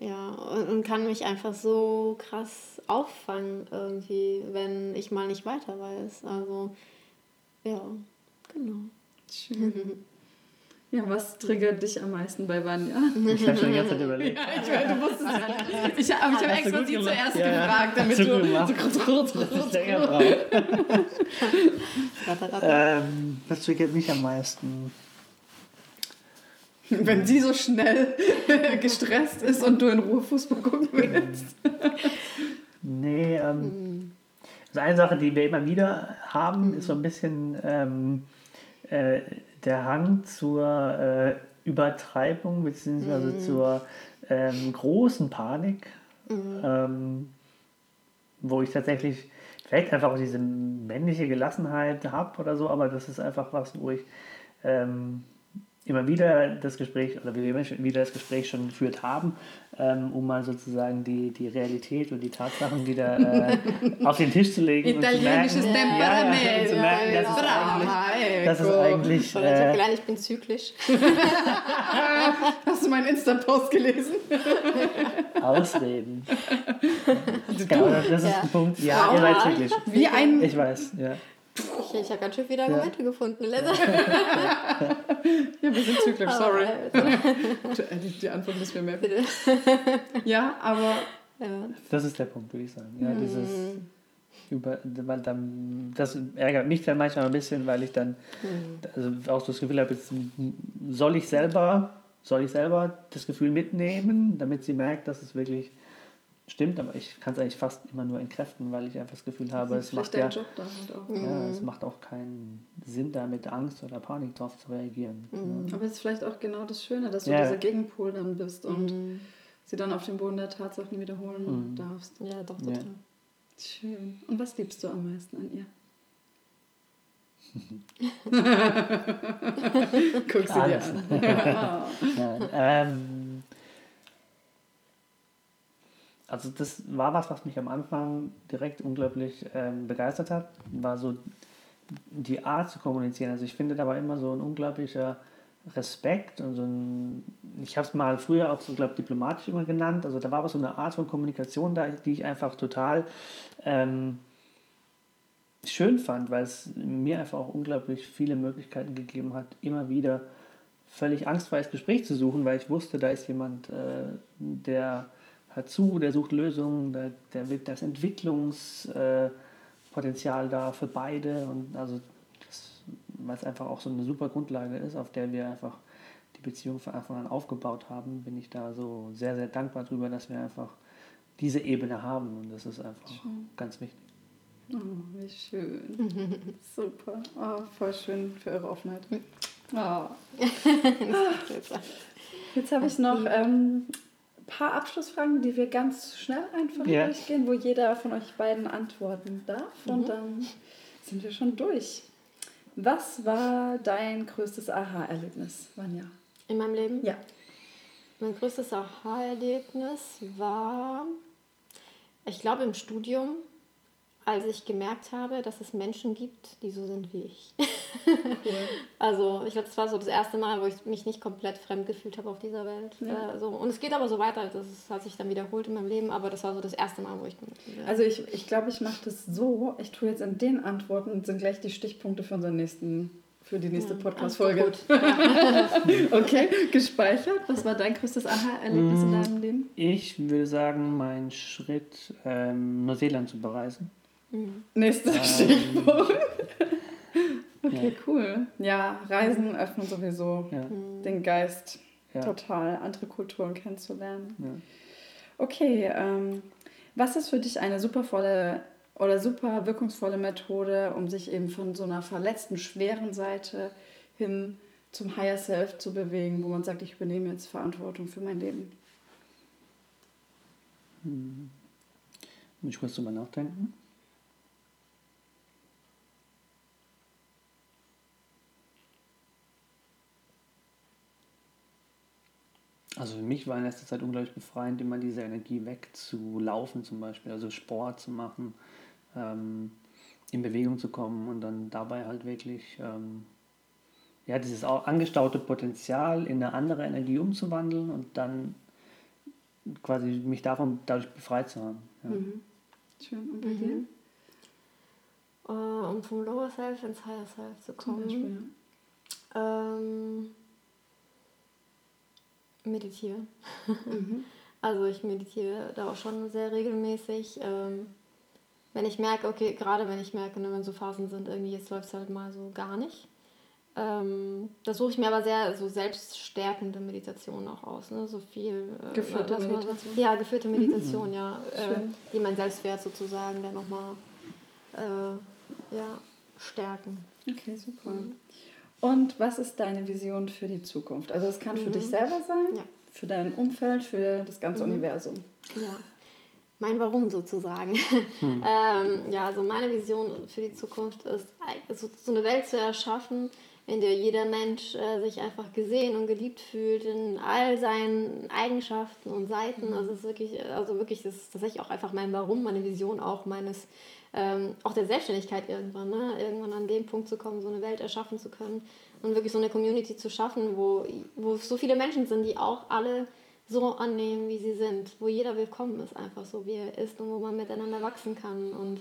ja, und kann mich einfach so krass auffangen irgendwie, wenn ich mal nicht weiter weiß. Also, ja, genau. Schön. [laughs] Ja, was triggert dich am meisten bei Vanya? [laughs] Ich habe schon die ganze Zeit [laughs] überlegt. Ja, ich meine, du wusstest ja nicht. Ich habe hab extra sie zuerst ja, gefragt, damit du brauchst. ähm, was triggert mich am meisten? [laughs] Wenn sie so schnell [laughs] gestresst ist und du in Ruhe Fußball gucken willst. nee, ähm, also eine Sache, die wir immer wieder haben, ist so ein bisschen ähm, äh, der Hang zur äh, Übertreibung bzw. Mhm. zur ähm, großen Panik, mhm. ähm, wo ich tatsächlich vielleicht einfach auch diese männliche Gelassenheit habe oder so, aber das ist einfach was, wo ich ähm, immer wieder das Gespräch oder wir immer wieder das Gespräch schon geführt haben, ähm, um mal sozusagen die, die Realität und die Tatsachen wieder äh, [laughs] auf den Tisch zu legen. Italienisches Temperament. Ja, ja, [laughs] zu merken, dass, es eigentlich, dass es eigentlich. ich gelernt, ich bin zyklisch. Hast du meinen Insta-Post gelesen? Ausreden. [laughs] Du, genau, das ist ja. der Punkt. Ja, ihr seid zyklisch. Wie ein. Ich weiß, ja. Ich, ich habe ganz schön viele Argumente ja. gefunden. [laughs] [laughs] ja, wir sind zyklisch, sorry. die, die Antwort müssen wir merken. Bitte. [laughs] Ja, aber. Ja. Das ist der Punkt, würde ich sagen. Ja, mhm. dieses über, weil dann, das ärgert mich dann manchmal ein bisschen, weil ich dann mhm. also auch so das Gefühl habe, jetzt soll ich selber, soll ich selber das Gefühl mitnehmen, damit sie merkt, dass es wirklich Stimmt, aber ich kann es eigentlich fast immer nur entkräften, weil ich einfach das Gefühl habe, es macht, ja, Job auch. Ja, es macht auch keinen Sinn, da mit Angst oder Panik drauf zu reagieren. Mhm. Ja. Aber es ist vielleicht auch genau das Schöne, dass du ja. dieser Gegenpol dann bist und mhm. sie dann auf dem Boden der Tatsachen wiederholen mhm. darfst. Ja, doch, total. Schön. Und was liebst du am meisten an ihr? [laughs] Guck sie dir an. [laughs] ja, ähm, also das war was, was mich am Anfang direkt unglaublich ähm, begeistert hat, war so die Art zu kommunizieren. Also ich finde, da war immer so ein unglaublicher Respekt und so ein, ich habe es mal früher auch so, glaube diplomatisch immer genannt, also da war aber so eine Art von Kommunikation da, die ich einfach total ähm, schön fand, weil es mir einfach auch unglaublich viele Möglichkeiten gegeben hat, immer wieder völlig angstfreies Gespräch zu suchen, weil ich wusste, da ist jemand, äh, der hört zu, der sucht Lösungen, der, der will das Entwicklungspotenzial da für beide und also weil es einfach auch so eine super Grundlage ist, auf der wir einfach die Beziehung von Anfang an aufgebaut haben, bin ich da so sehr, sehr dankbar drüber, dass wir einfach diese Ebene haben und das ist einfach schön. ganz wichtig. Oh, wie schön. [laughs] Super. Oh, voll schön für eure Offenheit. Oh. [laughs] Jetzt habe ich noch ähm, paar Abschlussfragen, die wir ganz schnell einfach ja. durchgehen, wo jeder von euch beiden antworten darf. Mhm. Und dann sind wir schon durch. Was war dein größtes Aha-Erlebnis, Vanja? In meinem Leben? Ja. Mein größtes Aha-Erlebnis war, ich glaube, im Studium, als ich gemerkt habe, dass es Menschen gibt, die so sind wie ich. Cool. [laughs] also ich glaube, das war so das erste Mal, wo ich mich nicht komplett fremd gefühlt habe auf dieser Welt. Ja. Also, und es geht aber so weiter, das hat sich dann wiederholt in meinem Leben, aber das war so das erste Mal, wo ich... Ja. Also ich glaube, ich, glaub, ich mache das so, ich tue jetzt in den Antworten, sind gleich die Stichpunkte für unseren nächsten für die nächste ja, Podcast-Folge. [laughs] okay, gespeichert. Was war dein größtes Aha-Erlebnis in mm, deinem Leben? Ich würde sagen, mein Schritt, ähm, Neuseeland zu bereisen. Mhm. Nächster ähm, Stichpunkt. [laughs] okay, ja. cool. Ja, Reisen öffnen sowieso ja. Mhm. den Geist total, andere Kulturen kennenzulernen. Okay, ähm, was ist für dich eine supervolle oder super wirkungsvolle Methode, um sich eben von so einer verletzten, schweren Seite hin zum Higher Self zu bewegen, wo man sagt, ich übernehme jetzt Verantwortung für mein Leben. Hm. Muss ich kurz drüber nachdenken? Also für mich war in letzter Zeit unglaublich befreiend, immer diese Energie wegzulaufen zum Beispiel, also Sport zu machen, ähm, in Bewegung zu kommen und dann dabei halt wirklich ähm, ja, dieses angestaute Potenzial in eine andere Energie umzuwandeln und dann quasi mich davon dadurch befreit zu haben. Ja. Mhm. Schön. Und bei mhm. dir? Uh, um vom Lower Self ins Higher Self zu kommen. Ähm, meditiere. Mhm. [laughs] Also ich meditiere da auch schon sehr regelmäßig. Ähm, wenn ich merke, okay, gerade wenn ich merke, ne, wenn so Phasen sind, irgendwie jetzt läuft es halt mal so gar nicht. Ähm, da suche ich mir aber sehr so selbststärkende Meditationen auch aus. Ne? So viel. Äh, geführte Meditation. ja, geführte Meditation, mhm. ja. Äh, die mein Selbstwert sozusagen dann nochmal äh, ja, stärken. Okay, super. Mhm. Und was ist deine Vision für die Zukunft? Also, es kann mhm. für dich selber sein, ja. für dein Umfeld, für das ganze mhm. Universum. Ja mein Warum sozusagen. Hm. [laughs] ähm, ja, also meine Vision für die Zukunft ist, so eine Welt zu erschaffen, in der jeder Mensch äh, sich einfach gesehen und geliebt fühlt in all seinen Eigenschaften und Seiten. Mhm. Also es ist wirklich, also wirklich, das ist tatsächlich auch einfach mein Warum, meine Vision auch meines, ähm, auch der Selbstständigkeit irgendwann, ne? irgendwann an den Punkt zu kommen, so eine Welt erschaffen zu können und wirklich so eine Community zu schaffen, wo, wo so viele Menschen sind, die auch alle so annehmen, wie sie sind, wo jeder willkommen ist, einfach so wie er ist und wo man miteinander wachsen kann und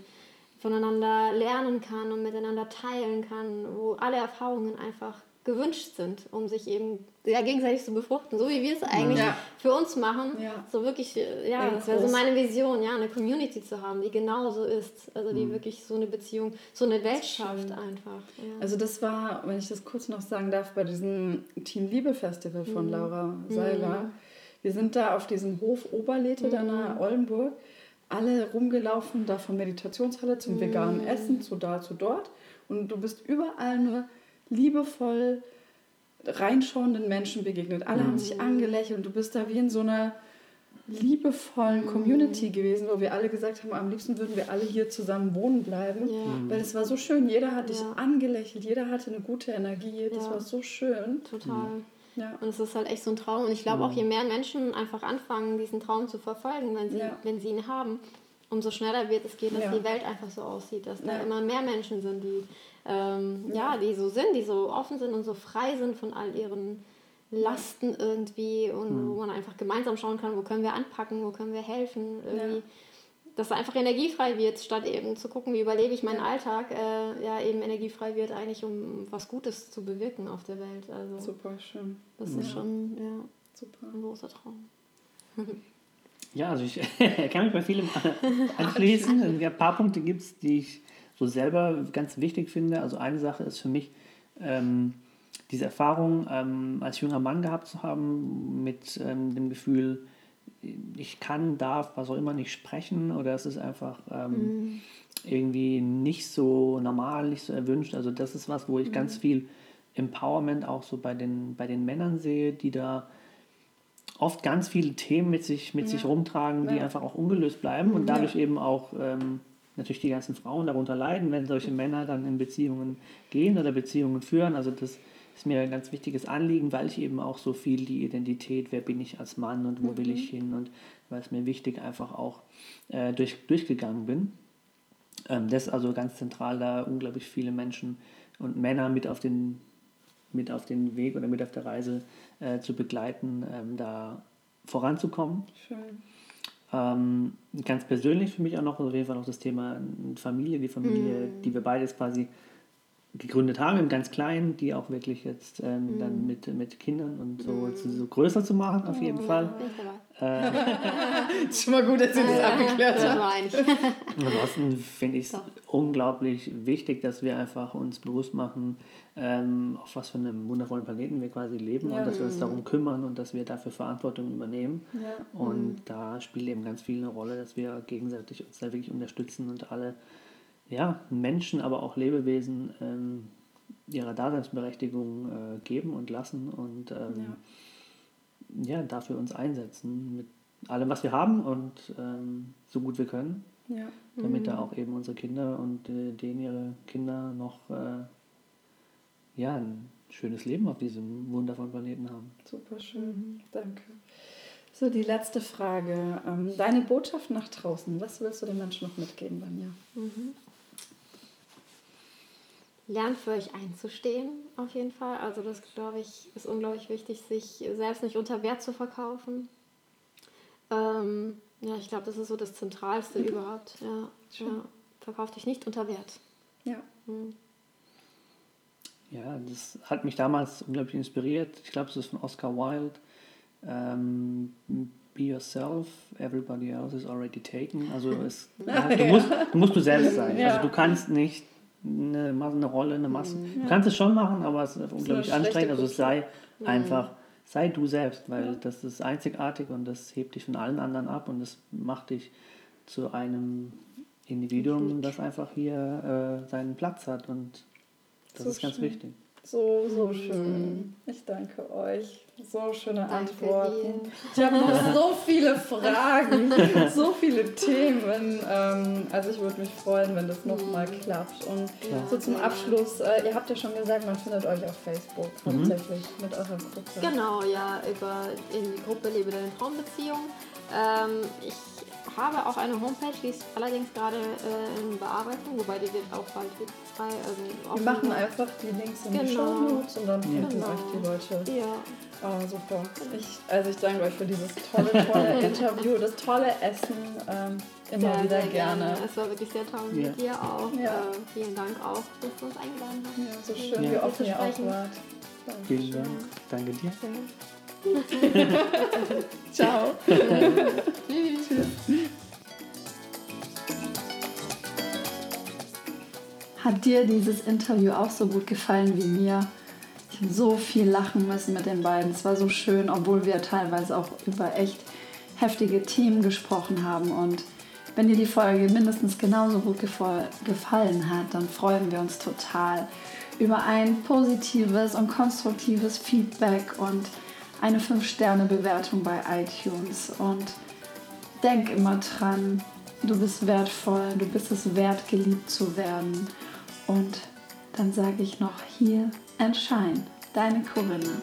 voneinander lernen kann und miteinander teilen kann, wo alle Erfahrungen einfach gewünscht sind, um sich eben ja, gegenseitig zu befruchten, so wie wir es eigentlich ja. für uns machen. Ja. So wirklich, ja, das wäre so meine Vision, ja, eine Community zu haben, die genauso ist, also die mhm. wirklich so eine Beziehung, so eine Welt schafft einfach. Ja. Also das war, wenn ich das kurz noch sagen darf, bei diesem Team Liebe Festival von mhm. Laura Seiler. Mhm wir sind da auf diesem Hof Oberlethe, mhm. da nahe Oldenburg, alle rumgelaufen, da von Meditationshalle zum mhm. veganen Essen, zu da, zu dort. Und du bist überall nur liebevoll reinschauenden Menschen begegnet. Alle mhm. haben sich angelächelt und du bist da wie in so einer liebevollen Community gewesen, wo wir alle gesagt haben, am liebsten würden wir alle hier zusammen wohnen bleiben, ja. weil es war so schön. Jeder hat ja. dich angelächelt, jeder hatte eine gute Energie, das ja. war so schön. Total. Ja. Und es ist halt echt so ein Traum. Und ich glaube auch, je mehr Menschen einfach anfangen, diesen Traum zu verfolgen, wenn sie, ja. wenn sie ihn haben, umso schneller wird es gehen, dass ja. die Welt einfach so aussieht, dass da immer mehr Menschen sind, die, ähm, ja. die so sind, die so offen sind und so frei sind von all ihren Lasten irgendwie und mhm. wo man einfach gemeinsam schauen kann, wo können wir anpacken, wo können wir helfen, irgendwie dass einfach energiefrei wird, statt eben zu gucken, wie überlebe ich meinen ja. Alltag, äh, ja, eben energiefrei wird, eigentlich um was Gutes zu bewirken auf der Welt. Also, Super, schön. Das ja. ist schon ja, Super. ein großer Traum. [laughs] Ja, also ich [laughs] kann mich bei vielem anschließen. [laughs] Also ein paar Punkte gibt es, die ich so selber ganz wichtig finde. Also eine Sache ist für mich, ähm, diese Erfahrung ähm, als junger Mann gehabt zu haben, mit ähm, dem Gefühl, ich kann, darf, was auch immer nicht sprechen oder es ist einfach ähm, mhm. irgendwie nicht so normal, nicht so erwünscht. Also das ist was, wo ich mhm. ganz viel Empowerment auch so bei den, bei den Männern sehe, die da oft ganz viele Themen mit sich, mit ja. sich rumtragen, die ja. einfach auch ungelöst bleiben und dadurch eben auch ähm, natürlich die ganzen Frauen darunter leiden, wenn solche Männer dann in Beziehungen gehen oder Beziehungen führen. Also das ist mir ein ganz wichtiges Anliegen, weil ich eben auch so viel die Identität, wer bin ich als Mann und wo mhm. will ich hin und weil es mir wichtig einfach auch äh, durch, durchgegangen bin. Ähm, das ist also ganz zentral, da unglaublich viele Menschen und Männer mit auf den, mit auf den Weg oder mit auf der Reise äh, zu begleiten, ähm, da voranzukommen. Schön. Ähm, ganz persönlich für mich auch noch, also auf jeden Fall noch das Thema Familie, die Familie, mm. die wir beides quasi gegründet haben, im ganz Kleinen, die auch wirklich jetzt ähm, mm. dann mit, mit Kindern und so, mm. so größer zu machen, auf jeden Fall. Äh, ist [laughs] schon mal gut, dass ihr das abgeklärt habt. [laughs] Ansonsten finde ich es unglaublich wichtig, dass wir einfach uns bewusst machen, ähm, auf was für einem wundervollen Planeten wir quasi leben ja. und dass wir uns mhm. darum kümmern und dass wir dafür Verantwortung übernehmen. Ja. Und mhm. da spielt eben ganz viel eine Rolle, dass wir gegenseitig uns da wirklich unterstützen und alle ja, Menschen, aber auch Lebewesen ähm, ihre Daseinsberechtigung äh, geben und lassen und ähm, ja. Ja. dafür uns einsetzen mit allem, was wir haben und ähm, so gut wir können, ja. damit mhm. da auch eben unsere Kinder und äh, denen ihre Kinder noch äh, ja, ein schönes Leben auf diesem wundervollen Planeten haben. Super schön, mhm. danke. So, die letzte Frage. Ähm, deine Botschaft nach draußen, was willst du den Menschen noch mitgeben, Vanja? Mhm. Lernt für euch einzustehen, auf jeden Fall. Also das, glaube ich, ist unglaublich wichtig, sich selbst nicht unter Wert zu verkaufen. Ähm, ja, ich glaube, das ist so das Zentralste mhm. überhaupt. Ja, ja, verkauft dich nicht unter Wert. Ja. Mhm. Ja, das hat mich damals unglaublich inspiriert. Ich glaube, es ist von Oscar Wilde. Ähm, be yourself, everybody else is already taken. Also es, [laughs] ja, du, musst, du musst du selbst sein. Ja. Also du kannst nicht eine, eine Rolle, eine Masse. Mhm. Du kannst es schon machen, aber es ist unglaublich anstrengend. Also sei mhm. einfach, sei du selbst, weil das ist einzigartig und das hebt dich von allen anderen ab und das macht dich zu einem Individuum, das einfach hier äh, seinen Platz hat und das so ist ganz schön. wichtig. So, so mhm. schön. Ich danke euch. So schöne danke Antworten. Dir. Ich habe noch so viele Fragen, [laughs] so viele Themen. Ähm, also ich würde mich freuen, wenn das nochmal mhm. klappt. Und ja. so zum Abschluss, äh, ihr habt ja schon gesagt, man findet euch auf Facebook hauptsächlich mhm. mit eurer Gruppe. Genau, ja, über in die Gruppe Lebe deine Traumbeziehung. Ähm, ich habe auch eine Homepage, die ist allerdings gerade äh, in Bearbeitung, wobei die wird auch bald frei. Also Wir machen einfach die Links in genau. die Show Notes und dann finden genau. euch die Leute. Ja. Oh, super. Ich, also ich danke euch für dieses tolle, tolle [laughs] Interview, das tolle Essen. Ähm, immer sehr, wieder sehr gerne. gerne. Es war wirklich sehr toll ja. mit dir auch. Ja. Äh, vielen Dank auch, dass du uns eingeladen hast. Ja, so schön, ja. wie offen ihr auch wart. Vielen Dank. Danke dir. [laughs] Ciao. Tschüss. Hat dir dieses Interview auch so gut gefallen wie mir? Ich habe so viel lachen müssen mit den beiden. Es war so schön, obwohl wir teilweise auch über echt heftige Themen gesprochen haben. Und wenn dir die Folge mindestens genauso gut gefallen hat, dann freuen wir uns total über ein positives und konstruktives Feedback und eine 5-Sterne-Bewertung bei iTunes. Und denk immer dran, du bist wertvoll, du bist es wert, geliebt zu werden. Und dann sage ich noch hier shine, deine Corinna.